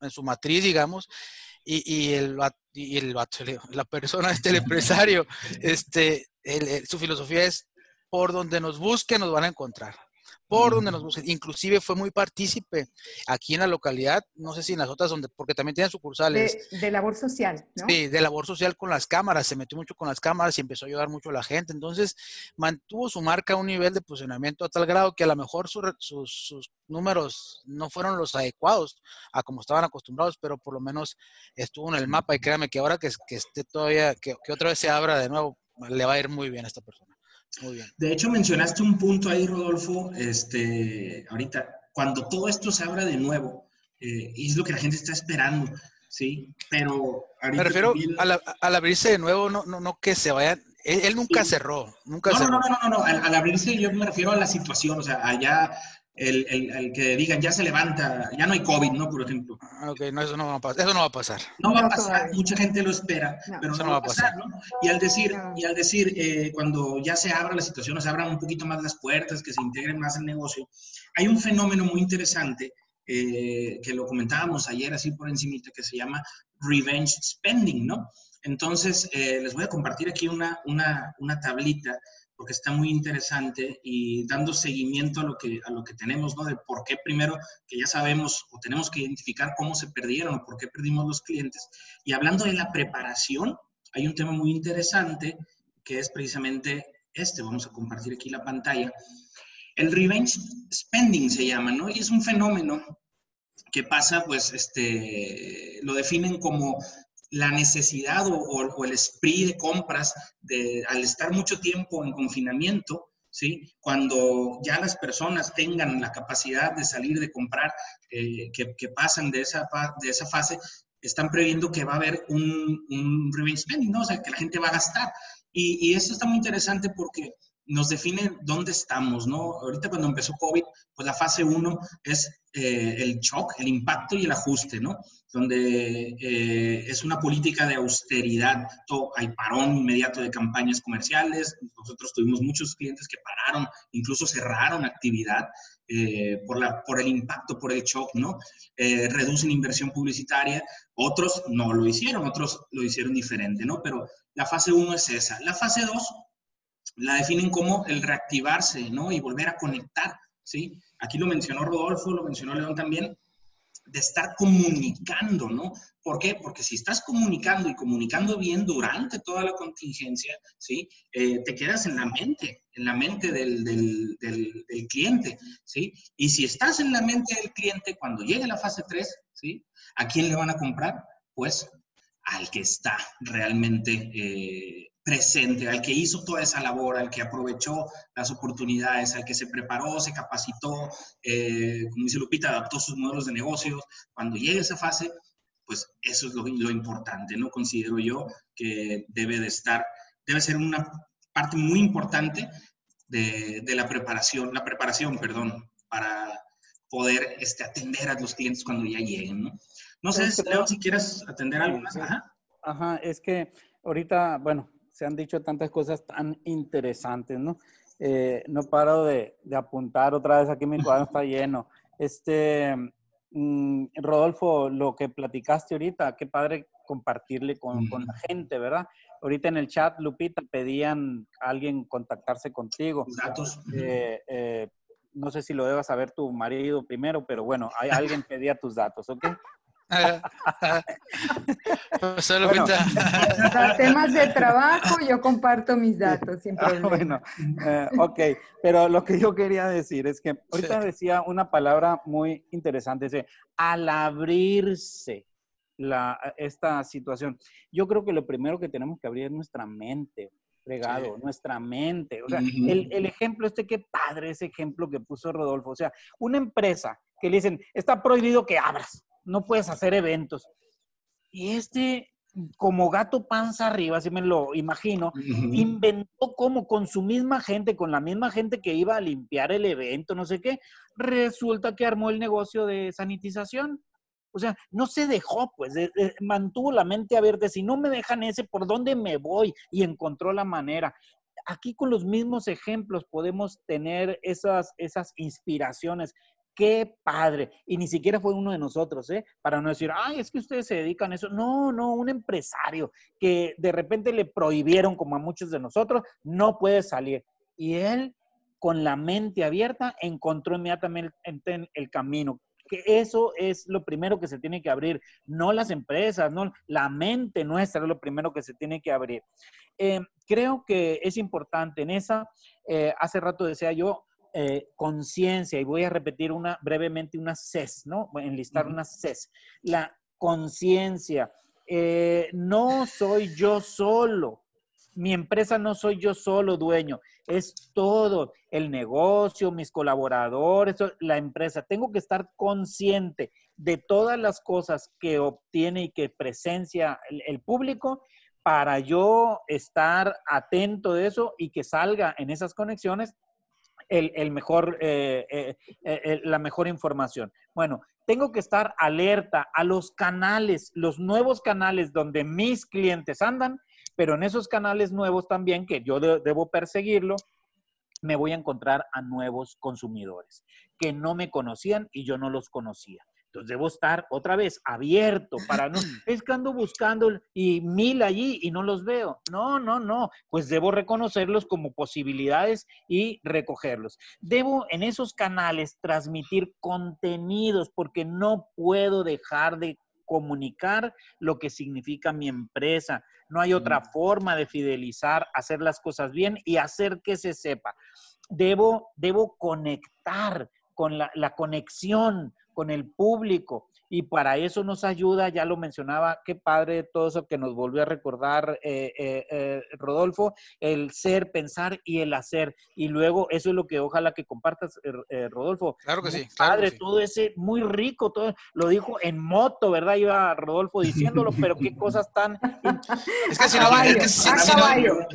Speaker 4: en su matriz, digamos, y, y el, y el la persona, este, el empresario, este, su filosofía es por donde nos busquen nos van a encontrar por donde nos busquen. Inclusive fue muy partícipe aquí en la localidad, no sé si en las otras, donde, porque también tienen sucursales.
Speaker 2: De, labor social, ¿no?
Speaker 4: Sí, de labor social con las cámaras, se metió mucho con las cámaras y empezó a ayudar mucho a la gente. Entonces, mantuvo su marca a un nivel de posicionamiento a tal grado que a lo mejor sus, números no fueron los adecuados a como estaban acostumbrados, pero por lo menos estuvo en el mapa y créame que ahora que, que esté todavía, que, que otra vez se abra de nuevo, le va a ir muy bien a esta persona.
Speaker 1: De hecho, mencionaste un punto ahí, Rodolfo, este, ahorita, cuando todo esto se abra de nuevo, eh, y es lo que la gente está esperando, ¿sí? Pero...
Speaker 4: Me refiero al abrirse de nuevo, no, no, no que se vayan, él, nunca cerró, nunca
Speaker 1: no,
Speaker 4: cerró.
Speaker 1: No, no, no, no, al, al, abrirse yo me refiero a la situación, o sea, allá el, el, que digan ya se levanta, ya no hay COVID, ¿no? Por ejemplo.
Speaker 4: Ah, ok, no, eso no va a pasar. Eso no va a pasar.
Speaker 1: No va a pasar, mucha gente lo espera, pero no, va a pasar, ¿no? Y al decir, y al decir eh, cuando ya se abra la situación, se abran un poquito más las puertas, que se integren más el negocio, hay un fenómeno muy interesante eh, que lo comentábamos ayer así por encimita, que se llama revenge spending, ¿no? Entonces, eh, les voy a compartir aquí una, una, una tablita porque está muy interesante y dando seguimiento a lo que, a lo que tenemos, ¿no? De por qué primero, que ya sabemos o tenemos que identificar cómo se perdieron o por qué perdimos los clientes. Y hablando de la preparación, hay un tema muy interesante que es precisamente este. Vamos a compartir aquí la pantalla. El revenge spending se llama, ¿no? Y es un fenómeno que pasa, pues, este, lo definen como la necesidad o, el spree de compras de, al estar mucho tiempo en confinamiento, ¿sí? Cuando ya las personas tengan la capacidad de salir de comprar, eh, que, pasan de esa, de esa fase, están previendo que va a haber un, un revenge spending, ¿no? O sea, que la gente va a gastar. Y, y eso está muy interesante porque nos define dónde estamos, ¿no? Ahorita cuando empezó COVID, pues la fase 1 es eh, el shock, el impacto y el ajuste, ¿no? Donde eh, es una política de austeridad, hay parón inmediato de campañas comerciales, nosotros tuvimos muchos clientes que pararon, incluso cerraron actividad eh, por, la, por el impacto, por el shock, ¿no? reducen inversión publicitaria, otros no lo hicieron, otros lo hicieron diferente, ¿no? Pero la fase 1 es esa. La fase 2 la definen como el reactivarse, ¿no? Y volver a conectar, ¿sí? Aquí lo mencionó Rodolfo, lo mencionó León también, de estar comunicando, ¿no? ¿Por qué? Porque si estás comunicando y comunicando bien durante toda la contingencia, ¿sí? Eh, te quedas en la mente, en la mente del, del, del, cliente, ¿sí? Y si estás en la mente del cliente cuando llegue la fase 3, ¿sí? ¿A quién le van a comprar? Pues al que está realmente eh, presente, al que hizo toda esa labor, al que aprovechó las oportunidades, al que se preparó, se capacitó, eh, como dice Lupita, adaptó sus modelos de negocios. Cuando llegue esa fase, pues eso es lo, importante, ¿no? Considero yo que debe de estar, debe ser una parte muy importante de, la preparación, la preparación, perdón, para poder este, atender a los clientes cuando ya lleguen, ¿no? No sé, Leo, si quieres atender algo más.
Speaker 3: Ajá. Ajá, es que ahorita, bueno, se han dicho tantas cosas tan interesantes, ¿no? Eh, no paro de, apuntar otra vez, aquí mi cuadro está lleno. Este, mm, Rodolfo, lo que platicaste ahorita, qué padre compartirle con, la gente, ¿verdad? Ahorita en el chat, Lupita, pedían a alguien contactarse contigo.
Speaker 1: Datos.
Speaker 3: Eh, eh, no sé si lo debas saber tu marido primero, pero bueno, hay, alguien pedía tus datos, ¿ok?
Speaker 2: Solo temas de trabajo, yo comparto mis datos sin
Speaker 3: ah, bueno, eh, ok, pero lo que yo quería decir es que ahorita decía una palabra muy interesante, dice, al abrirse la, esta situación, yo creo que lo primero que tenemos que abrir es nuestra mente, fregado, nuestra mente. O sea, el, el, ejemplo este, qué padre ese ejemplo que puso Rodolfo. O sea, una empresa que le dicen, está prohibido que abras no puedes hacer eventos. Y este, como gato panza arriba, así me lo imagino, inventó como con su misma gente, con la misma gente que iba a limpiar el evento, no sé qué, resulta que armó el negocio de sanitización. O sea, no se dejó, pues, mantuvo la mente abierta. Si no me dejan ese, ¿por dónde me voy? Y encontró la manera. Aquí con los mismos ejemplos podemos tener esas, esas inspiraciones qué padre. Y ni siquiera fue uno de nosotros, ¿eh? Para no decir, ay, es que ustedes se dedican a eso. No, no, un empresario que de repente le prohibieron, como a muchos de nosotros, no puede salir. Y él, con la mente abierta, encontró inmediatamente el camino. Que eso es lo primero que se tiene que abrir, no las empresas, no la mente nuestra es lo primero que se tiene que abrir. Eh, creo que es importante en esa, eh, hace rato decía yo, eh, conciencia, y voy a repetir una, brevemente una CES, ¿no? Voy a enlistar una CES. La conciencia. Eh, no soy yo solo. Mi empresa no soy yo solo dueño, es todo el negocio, mis colaboradores, la empresa. Tengo que estar consciente de todas las cosas que obtiene y que presencia el público para yo estar atento de eso y que salga en esas conexiones el, mejor, eh, eh, eh, la mejor información. Bueno, tengo que estar alerta a los canales, los nuevos canales donde mis clientes andan, pero en esos canales nuevos también, que yo debo perseguirlo, me voy a encontrar a nuevos consumidores que no me conocían y yo no los conocía. Entonces debo estar otra vez abierto para no, es que ando buscando y mil allí y no los veo. No, no, no, pues debo reconocerlos como posibilidades y recogerlos. Debo en esos canales transmitir contenidos porque no puedo dejar de comunicar lo que significa mi empresa. No hay otra forma de fidelizar, hacer las cosas bien y hacer que se sepa. Debo, debo conectar con la, la conexión con el público. Y para eso nos ayuda, ya lo mencionaba, qué padre todo eso que nos volvió a recordar eh, eh, eh, Rodolfo, el ser, pensar y el hacer. Y luego eso es lo que ojalá que compartas, Rodolfo.
Speaker 4: Claro que sí.
Speaker 3: padre, todo ese, muy rico, todo, lo dijo en moto, ¿verdad? Iba Rodolfo diciéndolo, pero qué cosas tan...
Speaker 4: es que si no,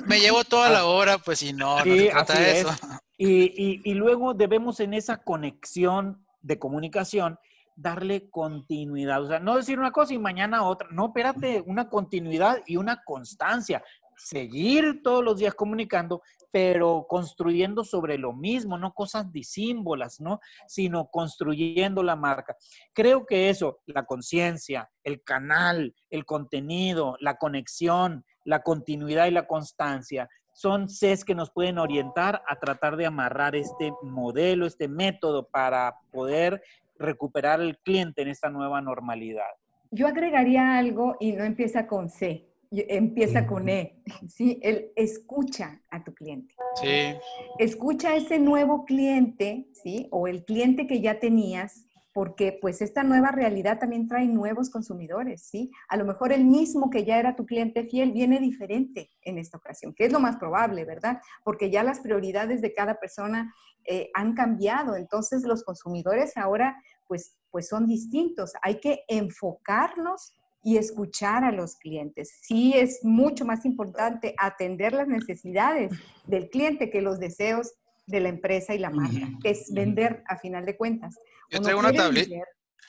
Speaker 4: me llevo toda la hora, pues si no, no se trata eso.
Speaker 3: y luego debemos en esa conexión de comunicación, darle continuidad. O sea, no decir una cosa y mañana otra. No, espérate, una continuidad y una constancia. Seguir todos los días comunicando, pero construyendo sobre lo mismo, no cosas disímbolas, ¿no? Sino construyendo la marca. Creo que eso, la conciencia, el canal, el contenido, la conexión, la continuidad y la constancia son Cs que nos pueden orientar a tratar de amarrar este modelo, este método para poder recuperar el cliente en esta nueva normalidad.
Speaker 2: Yo agregaría algo y no empieza con C, empieza con E, ¿sí? El escucha a tu cliente.
Speaker 4: Sí.
Speaker 2: Escucha a ese nuevo cliente, ¿sí? O el cliente que ya tenías porque pues esta nueva realidad también trae nuevos consumidores, ¿sí? A lo mejor el mismo que ya era tu cliente fiel viene diferente en esta ocasión, que es lo más probable, ¿verdad? Porque ya las prioridades de cada persona eh, han cambiado, entonces los consumidores ahora pues, pues son distintos. Hay que enfocarnos y escuchar a los clientes. Sí es mucho más importante atender las necesidades del cliente que los deseos de la empresa y la marca, que es vender a final de cuentas.
Speaker 4: Yo traigo, una tablita,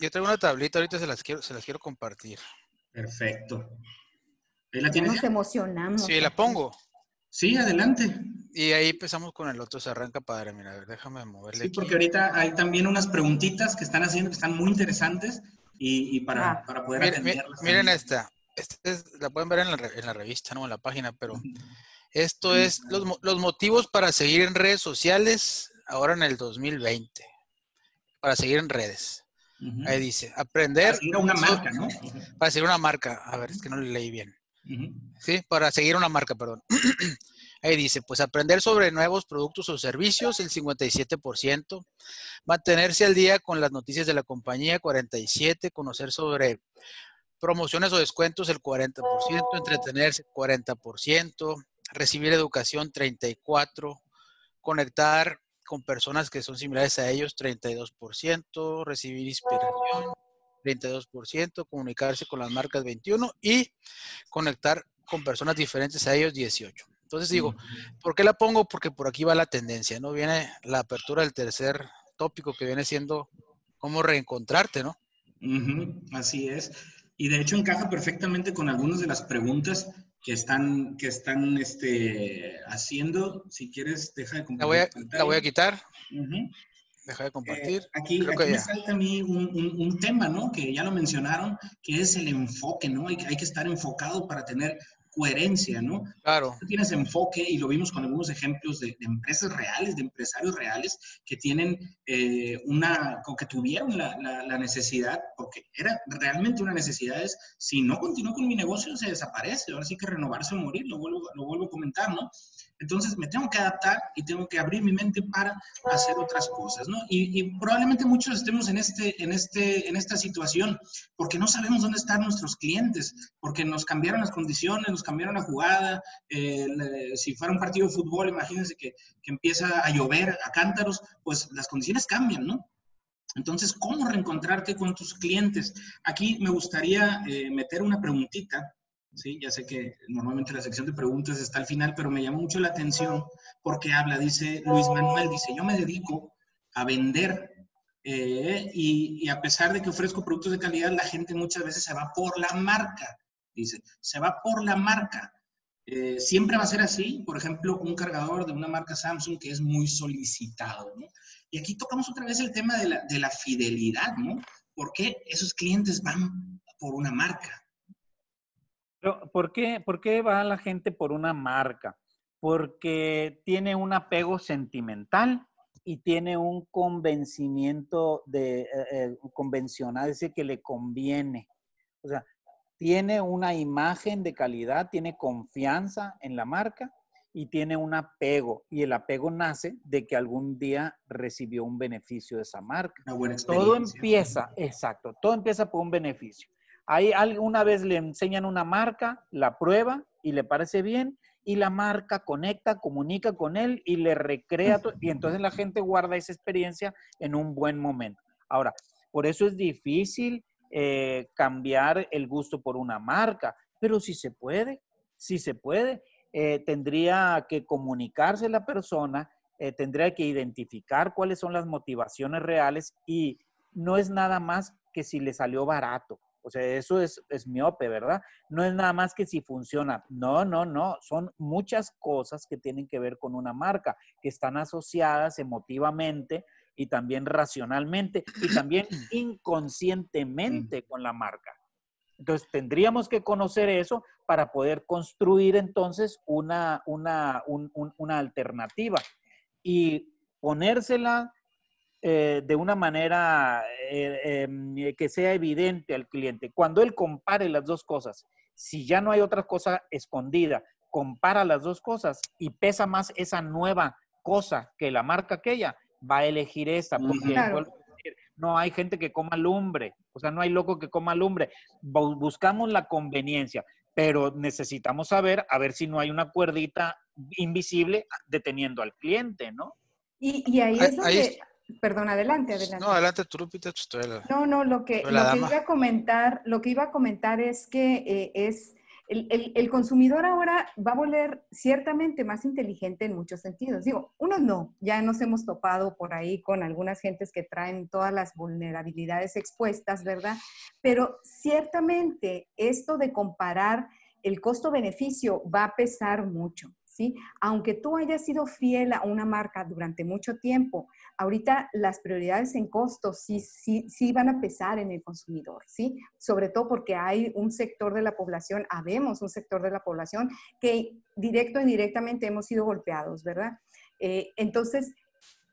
Speaker 4: yo traigo una tablita, ahorita se las quiero, se las quiero compartir.
Speaker 1: Perfecto.
Speaker 2: ¿Ahí la tienes? Nos emocionamos.
Speaker 4: Sí, la pongo.
Speaker 1: Sí, adelante.
Speaker 4: Y ahí empezamos con el otro, se arranca padre. Mira, a ver, déjame moverle.
Speaker 1: Sí, porque ahorita hay también unas preguntitas que están haciendo que están muy interesantes y, para, ah. para, poder atenderlas.
Speaker 4: Miren esta. esta la pueden ver en la, en la, revista, no en la página, pero esto es los, los motivos para seguir en redes sociales ahora en el 2020 para seguir en redes. Ahí dice, aprender. Para
Speaker 1: seguir una marca, ¿no?
Speaker 4: Para seguir una marca. A ver, es que no le leí bien. Sí, para seguir una marca, perdón. Ahí dice, pues aprender sobre nuevos productos o servicios, el 57%, mantenerse al día con las noticias de la compañía, 47%, conocer sobre promociones o descuentos, el 40%, entretenerse, 40%, recibir educación, 34%, conectar con personas que son similares a ellos, 32%, recibir inspiración, 32%, comunicarse con las marcas 21% y conectar con personas diferentes a ellos 18%. Entonces digo, ¿por qué la pongo? Porque por aquí va la tendencia, ¿no? Viene la apertura del tercer tópico que viene siendo cómo reencontrarte, ¿no?
Speaker 1: así es. Y de hecho encaja perfectamente con algunas de las preguntas que están, que están este, haciendo. Si quieres, deja de
Speaker 4: compartir. La voy a, quitar. Deja de compartir.
Speaker 1: Eh, aquí, me salta a mí un, un, tema, ¿no? Que ya lo mencionaron, que es el enfoque, ¿no? Hay, hay que estar enfocado para tener coherencia, ¿no?
Speaker 4: Claro.
Speaker 1: Tú tienes enfoque y lo vimos con algunos ejemplos de, empresas reales, de empresarios reales que tienen eh, una, que tuvieron la, la, necesidad, porque era realmente una necesidad, es, si no continúo con mi negocio se desaparece, ahora sí que renovarse o morir, lo vuelvo, lo vuelvo a comentar, ¿no? Entonces me tengo que adaptar y tengo que abrir mi mente para hacer otras cosas, ¿no? Y, probablemente muchos estemos en, este, en, este, en esta situación porque no sabemos dónde están nuestros clientes, porque nos cambiaron las condiciones, nos cambiaron la jugada. Eh, si fuera un partido de fútbol, imagínense que, que empieza a llover a cántaros, pues las condiciones cambian, ¿no? Entonces, ¿cómo reencontrarte con tus clientes? Aquí me gustaría eh, meter una preguntita ¿sí? Ya sé que normalmente la sección de preguntas está al final, pero me llama mucho la atención porque habla, dice Luis Manuel, dice, yo me dedico a vender eh, y, a pesar de que ofrezco productos de calidad, la gente muchas veces se va por la marca, dice, se va por la marca. Eh, siempre va a ser así, por ejemplo, un cargador de una marca Samsung que es muy solicitado, ¿no? Y aquí tocamos otra vez el tema de la, de la fidelidad, ¿no? ¿Por qué esos clientes van por una marca?
Speaker 3: ¿Por qué, ¿por qué va la gente por una marca? Porque tiene un apego sentimental y tiene un convencimiento de, eh, eh, convencional, ese que le conviene. O sea, tiene una imagen de calidad, tiene confianza en la marca y tiene un apego. Y el apego nace de que algún día recibió un beneficio de esa marca. todo empieza, exacto, todo empieza por un beneficio. Ahí alguna vez le enseñan una marca, la prueba y le parece bien y la marca conecta, comunica con él y le recrea y entonces la gente guarda esa experiencia en un buen momento. Ahora, por eso es difícil eh, cambiar el gusto por una marca, pero si se puede, si se puede, eh, tendría que comunicarse la persona, eh, tendría que identificar cuáles son las motivaciones reales y no es nada más que si le salió barato. O sea, eso es, es miope, ¿verdad? No es nada más que si funciona. No, no, no. Son muchas cosas que tienen que ver con una marca, que están asociadas emotivamente y también racionalmente y también inconscientemente con la marca. Entonces, tendríamos que conocer eso para poder construir entonces una, una, una alternativa y ponérsela eh, de una manera eh, em, que sea evidente al cliente. Cuando él compare las dos cosas, si ya no hay otra cosa escondida, compara las dos cosas y pesa más esa nueva cosa que la marca aquella, va a elegir esta, porque no hay gente que coma lumbre, o sea, no hay loco que coma lumbre. Buscamos la conveniencia, pero necesitamos saber, a ver si no hay una cuerdita invisible deteniendo al cliente, ¿no?
Speaker 2: Y, ahí es donde... Perdón, adelante, adelante.
Speaker 4: No, adelante, tú,
Speaker 2: No, no, lo que, lo que iba a comentar, lo que iba a comentar es que eh, es el, consumidor ahora va a volver ciertamente más inteligente en muchos sentidos. Digo, uno no, ya nos hemos topado por ahí con algunas gentes que traen todas las vulnerabilidades expuestas, ¿verdad? Pero ciertamente esto de comparar el costo-beneficio va a pesar mucho. ¿Sí? Aunque tú hayas sido fiel a una marca durante mucho tiempo, ahorita las prioridades en costos sí, sí, sí van a pesar en el consumidor, ¿sí? Sobre todo porque hay un sector de la población, habemos un sector de la población que directo e indirectamente hemos sido golpeados, ¿verdad? Eh, entonces,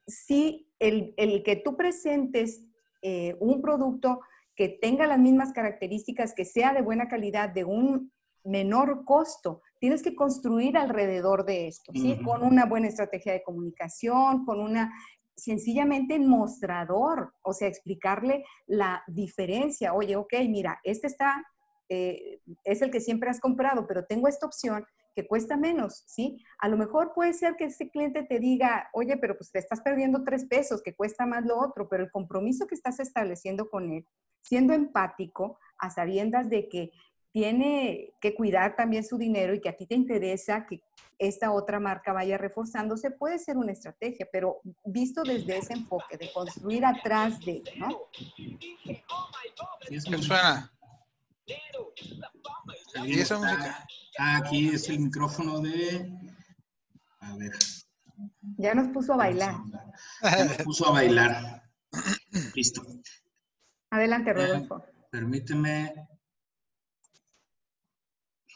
Speaker 2: sí, el, que tú presentes eh, un producto que tenga las mismas características, que sea de buena calidad, de un menor costo, tienes que construir alrededor de esto, ¿sí? Con una buena estrategia de comunicación, con una sencillamente en mostrador, o sea, explicarle la diferencia. Oye, ok, mira, este está, eh, es el que siempre has comprado, pero tengo esta opción que cuesta menos, ¿sí? A lo mejor puede ser que ese cliente te diga, oye, pero pues te estás perdiendo tres pesos, que cuesta más lo otro, pero el compromiso que estás estableciendo con él, siendo empático, a sabiendas de que tiene que cuidar también su dinero y que a ti te interesa que esta otra marca vaya reforzándose, puede ser una estrategia, pero visto desde ese enfoque de construir atrás de, ¿no?
Speaker 4: ¿Qué suena?
Speaker 1: ¿Y esa música? Ah, aquí es el micrófono de... A ver.
Speaker 2: Ya nos puso a bailar.
Speaker 1: Ya nos puso a bailar. Listo.
Speaker 2: Adelante, eh, Rodolfo.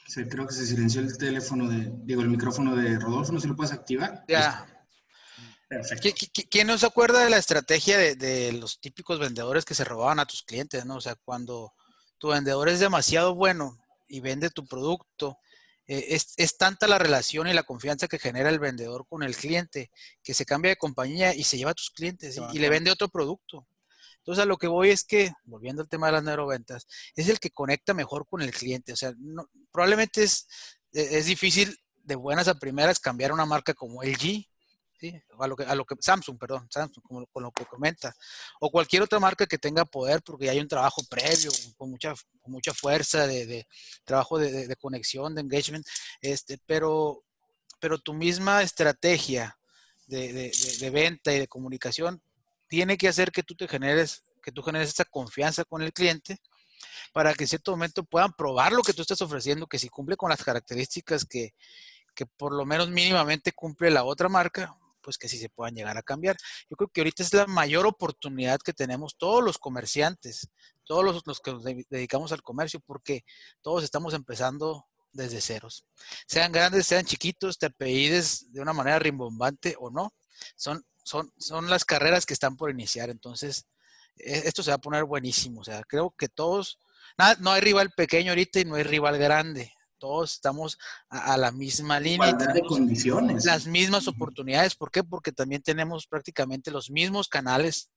Speaker 1: Permíteme creo que se silenció el teléfono de, digo, el micrófono de Rodolfo, ¿no se lo puedes activar?
Speaker 4: Ya. Perfecto. ¿Quién no se acuerda de la estrategia de, los típicos vendedores que se robaban a tus clientes, no? O sea, cuando tu vendedor es demasiado bueno y vende tu producto, eh, es, tanta la relación y la confianza que genera el vendedor con el cliente que se cambia de compañía y se lleva a tus clientes y le vende otro producto. Entonces, a lo que voy es que, volviendo al tema de las neuroventas, es el que conecta mejor con el cliente. O sea, probablemente es, e, es difícil de buenas a primeras cambiar una marca como LG, ¿sí? a, lo que, a lo que, Samsung, perdón, Samsung, como, con lo que comenta, o cualquier otra marca que tenga poder porque hay un trabajo previo, con mucha, con mucha fuerza de, trabajo de, conexión, de engagement, este, pero, pero tu misma estrategia de, de, venta y de comunicación tiene que hacer que tú te generes, que tú generes esa confianza con el cliente para que en cierto momento puedan probar lo que tú estás ofreciendo, que si cumple con las características que, que por lo menos mínimamente cumple la otra marca, pues que sí se puedan llegar a cambiar. Yo creo que ahorita es la mayor oportunidad que tenemos todos los comerciantes, todos los, los que nos dedicamos al comercio, porque todos estamos empezando desde ceros. Sean grandes, sean chiquitos, te apellides de una manera rimbombante o no, son son, son las carreras que están por iniciar. Entonces, esto se va a poner buenísimo. O sea, creo que todos Nada, no hay rival pequeño ahorita y no hay rival grande. Todos estamos a, la misma línea.
Speaker 1: de condiciones.
Speaker 4: Las mismas oportunidades. ¿Por qué? Porque también tenemos prácticamente los mismos canales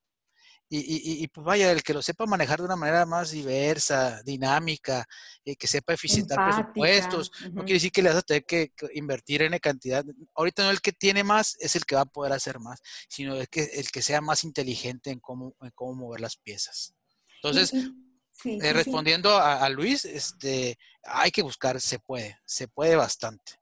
Speaker 4: y, pues vaya, el que lo sepa manejar de una manera más diversa, dinámica, y que sepa eficientar presupuestos, no quiere decir que le vas a tener que, invertir en cantidad. Ahorita no el que tiene más es el que va a poder hacer más, sino el que, el que sea más inteligente en cómo, cómo mover las piezas. Entonces, eh, respondiendo a, a, Luis, este, hay que buscar, se puede, se puede bastante.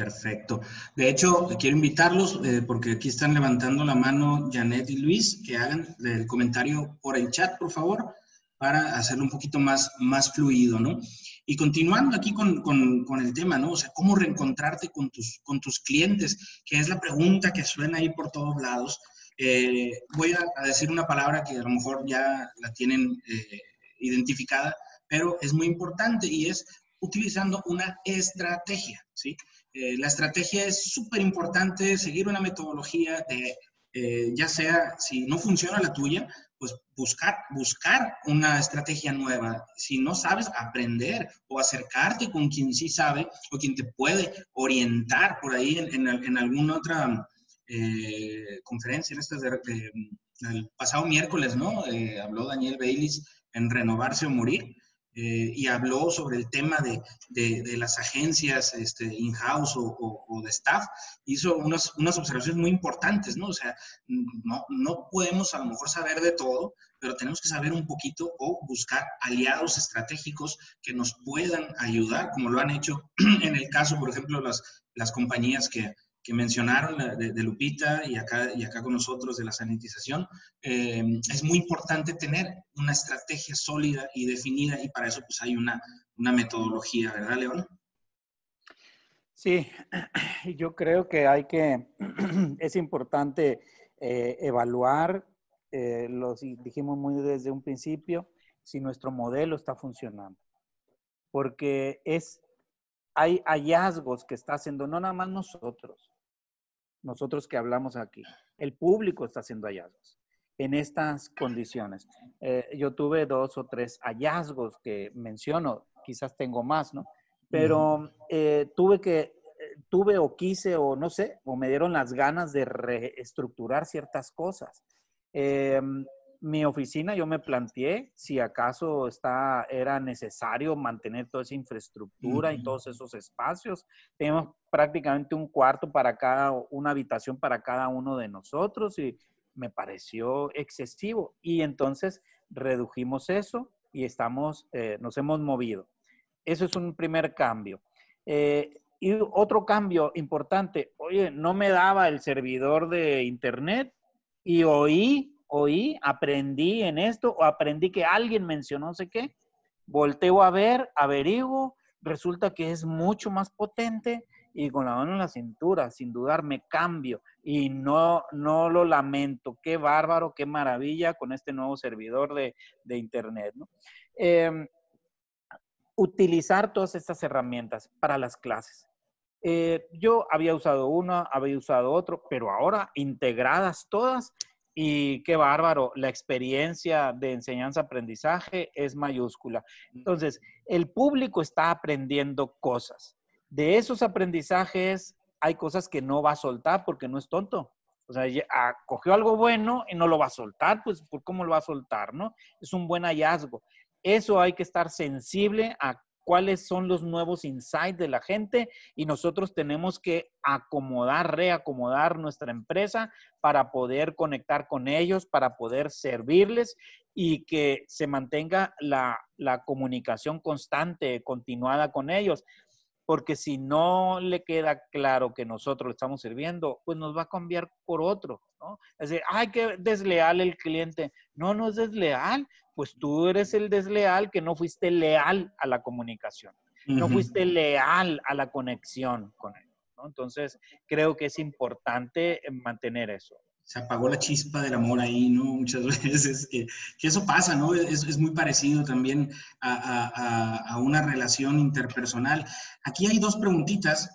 Speaker 1: Perfecto. De hecho, quiero invitarlos, eh, porque aquí están levantando la mano Janet y Luis, que hagan el comentario por el chat, por favor, para hacerlo un poquito más, más fluido, ¿no? Y continuando aquí con, con, el tema, ¿no? O sea, cómo reencontrarte con tus, con tus clientes, que es la pregunta que suena ahí por todos lados. Eh, voy a, decir una palabra que a lo mejor ya la tienen eh, identificada, pero es muy importante y es utilizando una estrategia, ¿sí? Eh, la estrategia es súper importante, seguir una metodología de, eh, ya sea, si no funciona la tuya, pues buscar, buscar una estrategia nueva. Si no sabes, aprender o acercarte con quien sí sabe o quien te puede orientar por ahí en, en, alguna otra eh, conferencia, en estas de, el pasado miércoles, ¿no? habló Daniel Baylis en Renovarse o Morir. Eh, y habló sobre el tema de, de, las agencias este, in-house o, o, de staff, hizo unas, unas, observaciones muy importantes, ¿no? O sea, no, no podemos a lo mejor saber de todo, pero tenemos que saber un poquito o buscar aliados estratégicos que nos puedan ayudar, como lo han hecho en el caso, por ejemplo, las, las compañías que, que mencionaron de, Lupita y acá, y acá con nosotros de la sanitización, eh, es muy importante tener una estrategia sólida y definida y para eso pues hay una, una metodología, ¿verdad, León?
Speaker 3: Sí, yo creo que hay que, es importante eh, evaluar, eh, lo dijimos muy desde un principio, si nuestro modelo está funcionando. Porque es hay hallazgos que está haciendo no nada más nosotros, nosotros que hablamos aquí, el público está haciendo hallazgos en estas condiciones. Eh, yo tuve dos o tres hallazgos que menciono, quizás tengo más, ¿no? Pero eh, tuve que, eh, tuve o quise o no sé, o me dieron las ganas de reestructurar ciertas cosas. Em, mi oficina yo me planteé si acaso está, era necesario mantener toda esa infraestructura y todos esos espacios. Tenemos prácticamente un cuarto para cada, una habitación para cada uno de nosotros y me pareció excesivo. Y entonces redujimos eso y estamos, eh, nos hemos movido. Eso es un primer cambio. Eh, y otro cambio importante, oye, no me daba el servidor de internet y oí oí, aprendí en esto o aprendí que alguien mencionó no sé qué, volteo a ver, averiguo, resulta que es mucho más potente y con la mano en la cintura, sin dudar, me cambio y no, no lo lamento. Qué bárbaro, qué maravilla con este nuevo servidor de, Internet. Em, utilizar todas estas herramientas para las clases. Eh, yo había usado una, había usado otro, pero ahora integradas todas, y qué bárbaro, la experiencia de enseñanza-aprendizaje es mayúscula. Entonces, el público está aprendiendo cosas. De esos aprendizajes hay cosas que no va a soltar porque no es tonto. O sea, ah, cogió algo bueno y no lo va a soltar, pues ¿por cómo lo va a soltar, no? Es un buen hallazgo. Eso hay que estar sensible a cuáles son los nuevos insights de la gente y nosotros tenemos que acomodar, reacomodar nuestra empresa para poder conectar con ellos, para poder servirles y que se mantenga la, comunicación constante, continuada con ellos. Porque si no le queda claro que nosotros le estamos sirviendo, pues nos va a cambiar por otro, ¿no? Es decir, ay, qué desleal el cliente. No, no es desleal pues tú eres el desleal que no fuiste leal a la comunicación, no fuiste leal a la conexión con él. Entonces, creo que es importante eh, mantener eso.
Speaker 1: Se apagó la chispa del amor ahí, ¿no? Muchas veces, que, eso pasa, ¿no? Es, muy parecido también a, a una relación interpersonal. Aquí hay dos preguntitas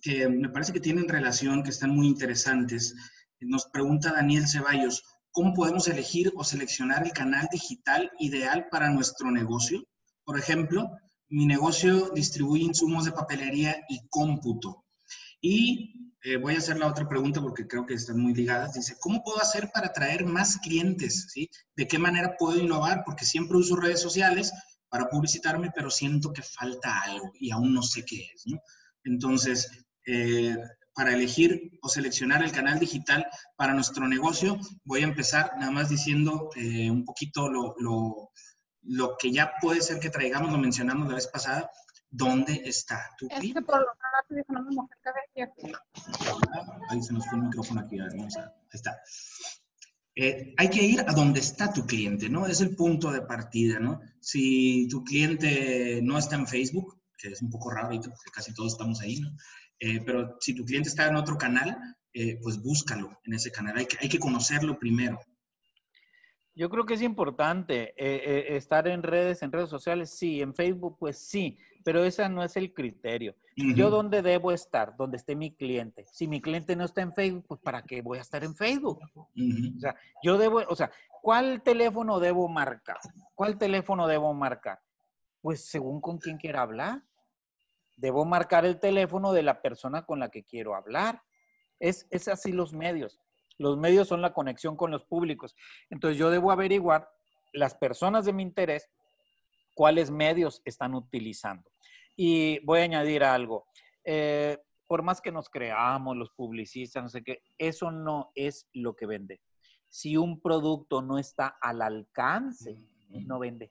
Speaker 1: que me parece que tienen relación, que están muy interesantes. Nos pregunta Daniel Ceballos, ¿Cómo podemos elegir o seleccionar el canal digital ideal para nuestro negocio? Por ejemplo, mi negocio distribuye insumos de papelería y cómputo. Y eh, voy a hacer la otra pregunta porque creo que están muy ligadas. Dice, ¿cómo puedo hacer para atraer más clientes? ¿Sí? ¿De qué manera puedo innovar? Porque siempre uso redes sociales para publicitarme, pero siento que falta algo y aún no sé qué es. ¿no? Entonces, eh, para elegir o seleccionar el canal digital para nuestro negocio, voy a empezar nada más diciendo eh, un poquito lo, lo, lo, que ya puede ser que traigamos, lo mencionamos la vez pasada, ¿dónde está tu cliente? Es que por lo ah, Ahí se nos fue el micrófono aquí, ahí está. Eh, hay que ir a donde está tu cliente, ¿no? Es el punto de partida, ¿no? Si tu cliente no está en Facebook, que es un poco raro porque casi todos estamos ahí, ¿no? Eh, pero si tu cliente está en otro canal, eh, pues búscalo en ese canal. Hay que, hay que conocerlo primero.
Speaker 3: Yo creo que es importante eh, estar en redes, en redes sociales, sí, en Facebook, pues sí, pero ese no es el criterio. Yo dónde debo estar, donde esté mi cliente. Si mi cliente no está en Facebook, pues ¿para qué voy a estar en Facebook? O sea, yo debo, o sea, ¿cuál teléfono debo marcar? ¿Cuál teléfono debo marcar? Pues según con quién quiera hablar. Debo marcar el teléfono de la persona con la que quiero hablar. Es, es así los medios. Los medios son la conexión con los públicos. Entonces yo debo averiguar las personas de mi interés cuáles medios están utilizando. Y voy a añadir algo. Eh, por más que nos creamos los publicistas, no sé qué, eso no es lo que vende. Si un producto no está al alcance, no vende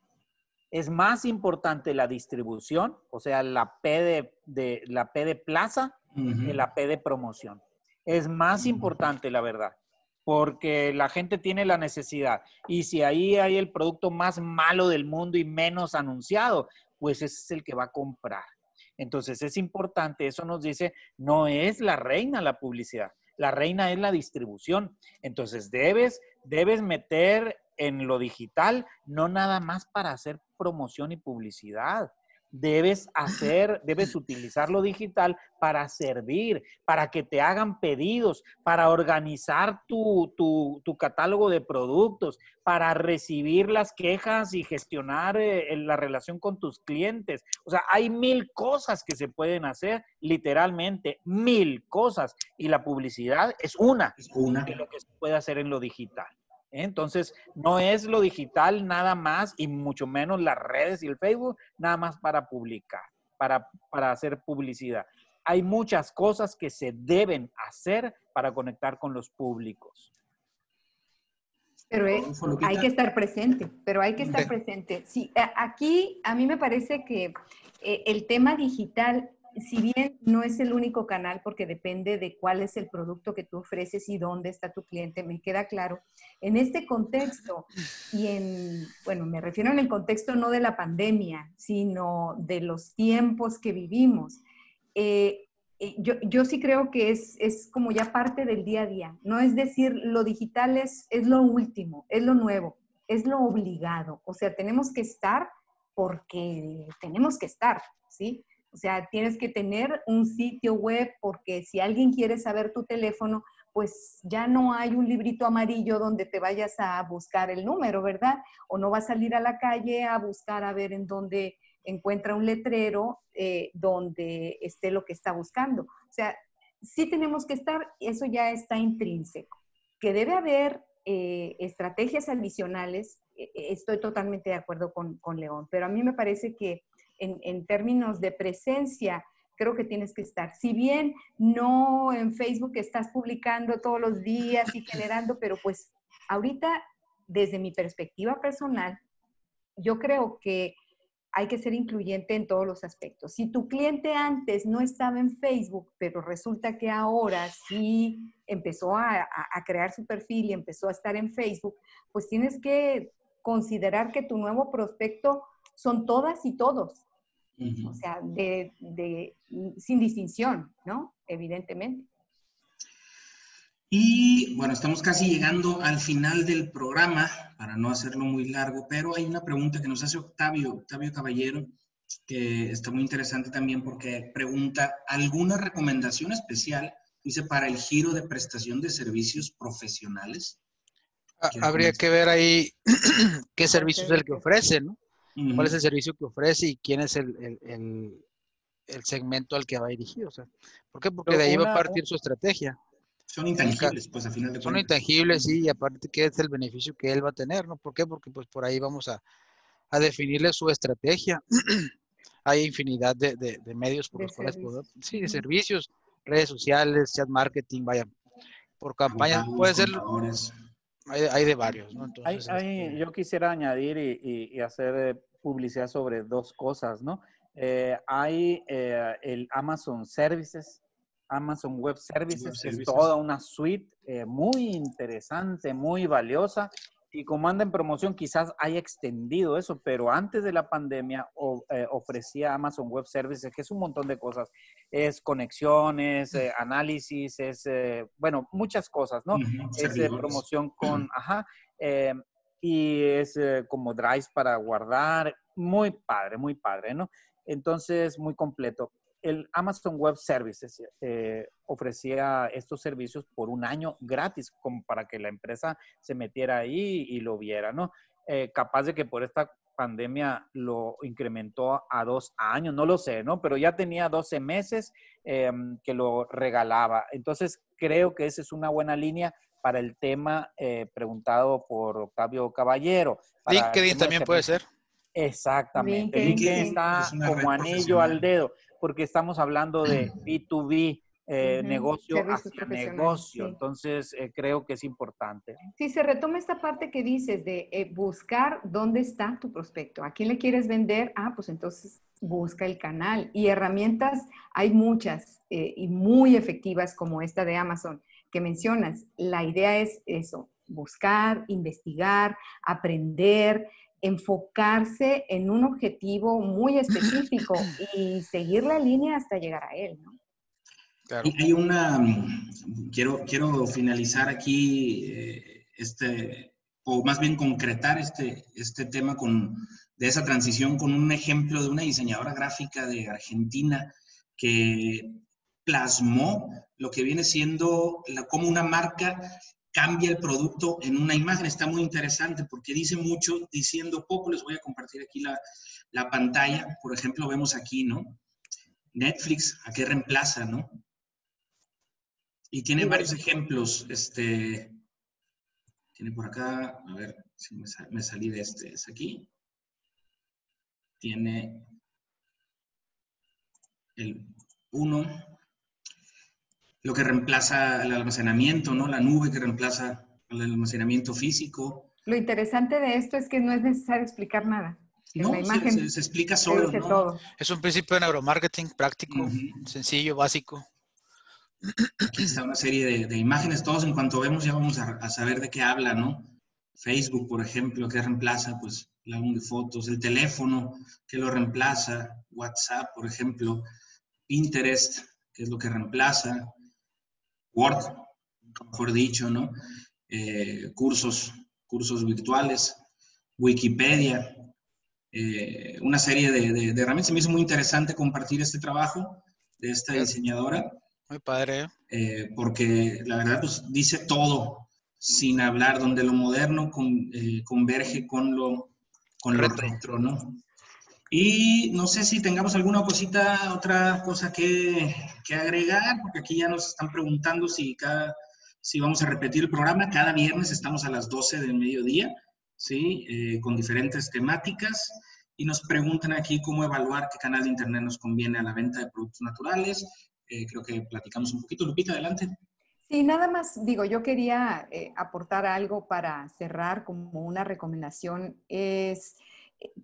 Speaker 3: es más importante la distribución, o sea, la P de, la P de plaza que la P de promoción. Es más importante, la verdad, porque la gente tiene la necesidad. Y si ahí hay el producto más malo del mundo y menos anunciado, pues ese es el que va a comprar. Entonces es importante, eso nos dice, no es la reina la publicidad, la reina es la distribución. Entonces debes, debes meter en lo digital, no nada más para hacer promoción y publicidad. Debes hacer, debes utilizar lo digital para servir, para que te hagan pedidos, para organizar tu, tu, catálogo de productos, para recibir las quejas y gestionar eh, la relación con tus clientes. O sea, hay mil cosas que se pueden hacer, literalmente, mil cosas. Y la publicidad es una, es una. de lo que se puede hacer en lo digital. Entonces, no es lo digital nada más y mucho menos las redes y el Facebook nada más para publicar, para, para hacer publicidad. Hay muchas cosas que se deben hacer para conectar con los públicos.
Speaker 2: Pero hay que estar presente, pero hay que estar presente. Sí, aquí a mí me parece que eh, el tema digital si bien no es el único canal porque depende de cuál es el producto que tú ofreces y dónde está tu cliente, me queda claro. En este contexto y en, bueno, me refiero en el contexto no de la pandemia, sino de los tiempos que vivimos. Eh, eh, yo, yo, sí creo que es, es, como ya parte del día a día. No es decir, lo digital es, es lo último, es lo nuevo, es lo obligado. O sea, tenemos que estar porque tenemos que estar, ¿sí? O sea, tienes que tener un sitio web porque si alguien quiere saber tu teléfono, pues ya no hay un librito amarillo donde te vayas a buscar el número, ¿verdad? O no vas a salir a la calle a buscar a ver en dónde encuentra un letrero eh, donde esté lo que está buscando. O sea, sí tenemos que estar, eso ya está intrínseco. Que debe haber eh, estrategias adicionales, eh, estoy totalmente de acuerdo con, con León, pero a mí me parece que en, términos de presencia, creo que tienes que estar. Si bien no en Facebook estás publicando todos los días y generando, pero pues ahorita, desde mi perspectiva personal, yo creo que hay que ser incluyente en todos los aspectos. Si tu cliente antes no estaba en Facebook, pero resulta que ahora sí empezó a, a, crear su perfil y empezó a estar en Facebook, pues tienes que considerar que tu nuevo prospecto son todas y todos. O sea, de, sin distinción, ¿no? Evidentemente.
Speaker 1: Y bueno, estamos casi llegando al final del programa, para no hacerlo muy largo, pero hay una pregunta que nos hace Octavio, Octavio Caballero, que está muy interesante también porque pregunta, ¿alguna recomendación especial, dice, para el giro de prestación de servicios profesionales?
Speaker 4: Habría que ver ahí qué servicio es el que ofrece, ¿no? Cuál es el servicio que ofrece y quién es el, segmento al que va dirigido. O sea, ¿Por qué? Porque de ahí va a partir su estrategia.
Speaker 1: Son intangibles, pues a final de
Speaker 4: Son intangibles, sí, y aparte, ¿qué es el beneficio que él va a tener? ¿no? ¿Por qué? Porque pues por ahí vamos a, definirle su estrategia. Hay infinidad de, medios por los cuales poder, sí, de servicios, redes sociales, chat marketing, vaya, por campaña, puede ser, hay, de varios, ¿no?
Speaker 3: Entonces, este yo quisiera añadir y, hacer eh, publicidad sobre dos cosas, ¿no? Eh, hay eh, el Amazon Services, Amazon Web Services, que es toda una suite muy interesante, muy valiosa y como anda en promoción, quizás haya extendido eso, pero antes de la pandemia eh, ofrecía Amazon Web Services, que es un montón de cosas. Es conexiones, eh, análisis, es, eh, bueno, muchas cosas, ¿no? Es promoción con, ajá, y es como drives para guardar. Muy padre, muy padre, ¿no? Entonces, muy completo el Amazon Web Services eh, ofrecía estos servicios por un año gratis, como para que la empresa se metiera ahí y lo viera, ¿no? Eh, capaz de que por esta pandemia lo incrementó a dos años, no lo sé, ¿no? Pero ya tenía 12 meses em, que lo regalaba. Entonces, creo que esa es una buena línea para el tema eh, preguntado por Octavio Caballero.
Speaker 4: LinkedIn también puede ser.
Speaker 3: Exactamente. LinkedIn, está como anillo al dedo porque estamos hablando de B2B, eh, negocio hacia negocio. Entonces, eh, creo que es importante.
Speaker 2: Sí, se retoma esta parte que dices de eh, buscar dónde está tu prospecto. ¿A quién le quieres vender? Ah, pues entonces busca el canal. Y herramientas hay muchas y muy efectivas como esta de Amazon que mencionas. La idea es eso, buscar, investigar, aprender, enfocarse en un objetivo muy específico y seguir la línea hasta llegar a él, ¿no?
Speaker 1: Hay una, quiero, quiero finalizar aquí eh, este, o más bien concretar este, este tema con, de esa transición con un ejemplo de una diseñadora gráfica de Argentina que plasmó lo que viene siendo la, como una marca cambia el producto en una imagen. Está muy interesante porque dice mucho, diciendo poco. Les voy a compartir aquí la, la pantalla. Por ejemplo, vemos aquí, ¿no? Netflix, ¿a qué reemplaza, no? Y tiene varios ejemplos. Este, tiene por acá, a ver si me, me salí de este, es aquí. Tiene el 1, lo que reemplaza el almacenamiento, ¿no? La nube que reemplaza el almacenamiento físico.
Speaker 2: Lo interesante de esto es que no es necesario explicar nada.
Speaker 1: No, la imagen se, explica solo. ¿no?
Speaker 4: Es un principio de neuromarketing práctico, sencillo, básico.
Speaker 1: Aquí está una serie de, imágenes, todos en cuanto vemos ya vamos a, saber de qué habla, ¿no? Facebook, por ejemplo, que reemplaza pues el álbum de fotos, el teléfono que lo reemplaza, WhatsApp, por ejemplo, Pinterest, que es lo que reemplaza, Word, mejor dicho, ¿no? Eh, cursos, cursos virtuales, Wikipedia, eh, una serie de, herramientas. Se me hizo muy interesante compartir este trabajo de esta diseñadora.
Speaker 4: Muy padre.
Speaker 1: ¿eh? porque la verdad, pues dice todo sin hablar, donde lo moderno converge con lo, con lo retro, ¿no? Y no sé si tengamos alguna cosita, otra cosa que, que, agregar, porque aquí ya nos están preguntando si, cada, si vamos a repetir el programa. Cada viernes estamos a las 12 del mediodía, ¿sí? Eh, con diferentes temáticas. Y nos preguntan aquí cómo evaluar qué canal de Internet nos conviene a la venta de productos naturales. Eh, creo que platicamos un poquito. Lupita, adelante.
Speaker 2: Sí, nada más digo, yo quería eh, aportar algo para cerrar como una recomendación. Es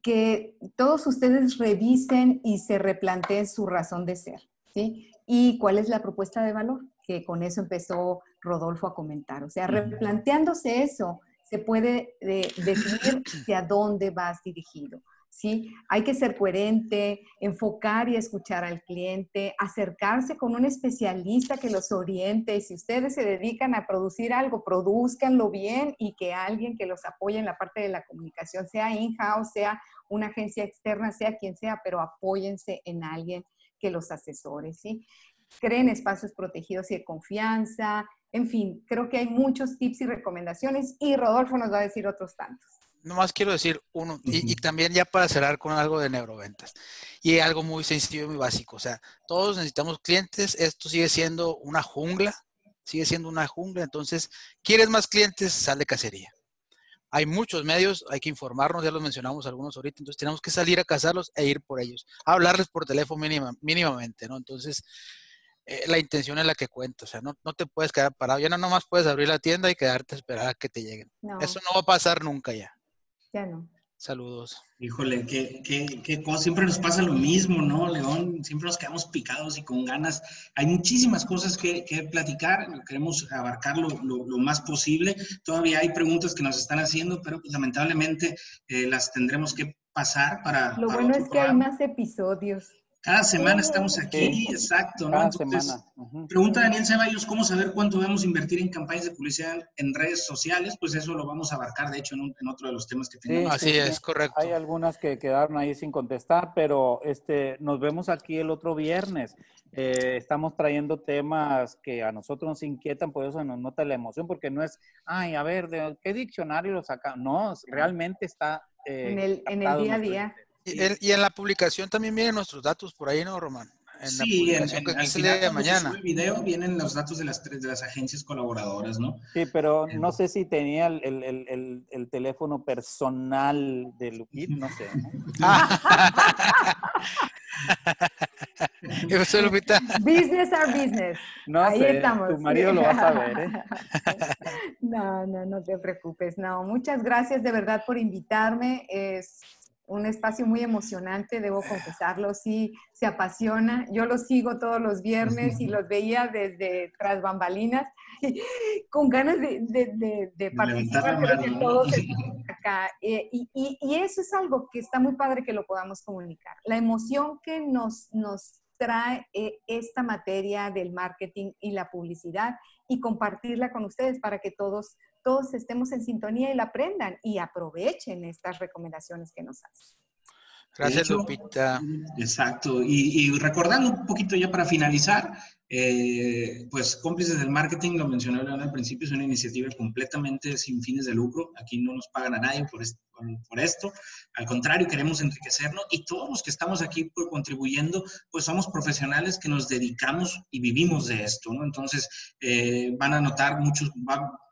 Speaker 2: que todos ustedes revisen y se replanteen su razón de ser, ¿sí? Y cuál es la propuesta de valor, que con eso empezó Rodolfo a comentar. O sea, replanteándose eso, se puede eh, definir hacia dónde vas dirigido. ¿Sí? Hay que ser coherente, enfocar y escuchar al cliente, acercarse con un especialista que los oriente. Si ustedes se dedican a producir algo, produzcanlo bien y que alguien que los apoye en la parte de la comunicación, sea in-house, sea una agencia externa, sea quien sea, pero apóyense en alguien que los asesore, ¿sí? Creen espacios protegidos y de confianza. En fin, creo que hay muchos tips y recomendaciones y Rodolfo nos va a decir otros tantos.
Speaker 4: Nomás quiero decir uno, y, también ya para cerrar con algo de neuroventas, y algo muy sencillo y muy básico, o sea, todos necesitamos clientes, esto sigue siendo una jungla, sigue siendo una jungla, entonces, ¿quieres más clientes? Sal de cacería. Hay muchos medios, hay que informarnos, ya los mencionamos algunos ahorita, entonces tenemos que salir a cazarlos e ir por ellos, hablarles por teléfono mínimamente, ¿no? Entonces, eh, la intención es la que cuenta, o sea, no, no, te puedes quedar parado, ya no nomás puedes abrir la tienda y quedarte a esperar a que te lleguen. Eso no va a pasar nunca ya.
Speaker 2: Ya no.
Speaker 4: Saludos.
Speaker 1: Híjole, qué, qué, qué cosa, siempre nos pasa lo mismo, ¿no, León? Siempre nos quedamos picados y con ganas. Hay muchísimas cosas que, que platicar, queremos abarcar lo, lo, más posible. Todavía hay preguntas que nos están haciendo, pero pues, lamentablemente eh, las tendremos que pasar para...
Speaker 2: Lo bueno es que hay más episodios.
Speaker 1: Cada semana estamos aquí, exacto. ¿no? semana. Pregunta Daniel Ceballos, ¿cómo saber cuánto debemos invertir en campañas de publicidad en redes sociales? Pues eso lo vamos a abarcar, de hecho, en, otro de los temas que tenemos.
Speaker 4: Así es, correcto.
Speaker 3: Hay algunas que quedaron ahí sin contestar, pero este, nos vemos aquí el otro viernes. Eh, estamos trayendo temas que a nosotros nos inquietan, por eso nos nota la emoción, porque no es, ay, a ver, ¿de qué diccionario lo saca? No, realmente está...
Speaker 2: Eh, en, el, en el día a día.
Speaker 4: Y, en la publicación también vienen nuestros datos por ahí, ¿no, Román?
Speaker 1: En sí, en, el de mañana. el video vienen los datos de las tres de las agencias colaboradoras, ¿no?
Speaker 3: Sí, pero no sé si tenía el, el, el, teléfono personal de Lupit, no sé.
Speaker 2: business are business.
Speaker 3: No Ahí estamos. Tu marido lo va a saber, ¿eh?
Speaker 2: No, no, no te preocupes. No, muchas gracias de verdad por invitarme. Es un espacio muy emocionante, debo confesarlo, sí, se apasiona. Yo los sigo todos los viernes y los veía desde tras bambalinas, con ganas de, participar de todos acá. Eh, y, eso es algo que está muy padre que lo podamos comunicar. La emoción que nos, nos trae eh, esta materia del marketing y la publicidad y compartirla con ustedes para que todos todos estemos en sintonía y la aprendan y aprovechen estas recomendaciones que nos hacen.
Speaker 4: Gracias, Lupita.
Speaker 1: Exacto. Y, recordando un poquito ya para finalizar, eh, pues Cómplices del Marketing, lo mencioné al principio, es una iniciativa completamente sin fines de lucro. Aquí no nos pagan a nadie por, por, esto. Al contrario, queremos enriquecernos y todos los que estamos aquí pues, contribuyendo, pues somos profesionales que nos dedicamos y vivimos de esto, ¿no? Entonces, eh, van a notar muchos,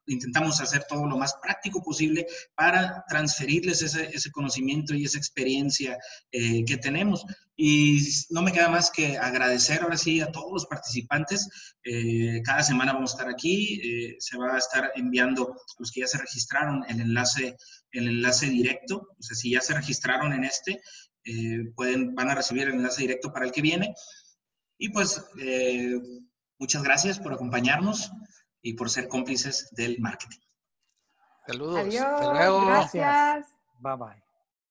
Speaker 1: intentamos hacer todo lo más práctico posible para transferirles ese, ese conocimiento y esa experiencia eh, que tenemos. Y no me queda más que agradecer ahora sí a todos los participantes. Eh, cada semana vamos a estar aquí. Eh, se va a estar enviando los que ya se registraron el enlace, el enlace directo. O sea, si ya se registraron en este, pueden, van a recibir el enlace directo para el que viene. Y pues, muchas gracias por acompañarnos y por ser cómplices del marketing.
Speaker 4: Saludos.
Speaker 2: Adiós. Hasta luego. Gracias.
Speaker 3: Bye bye.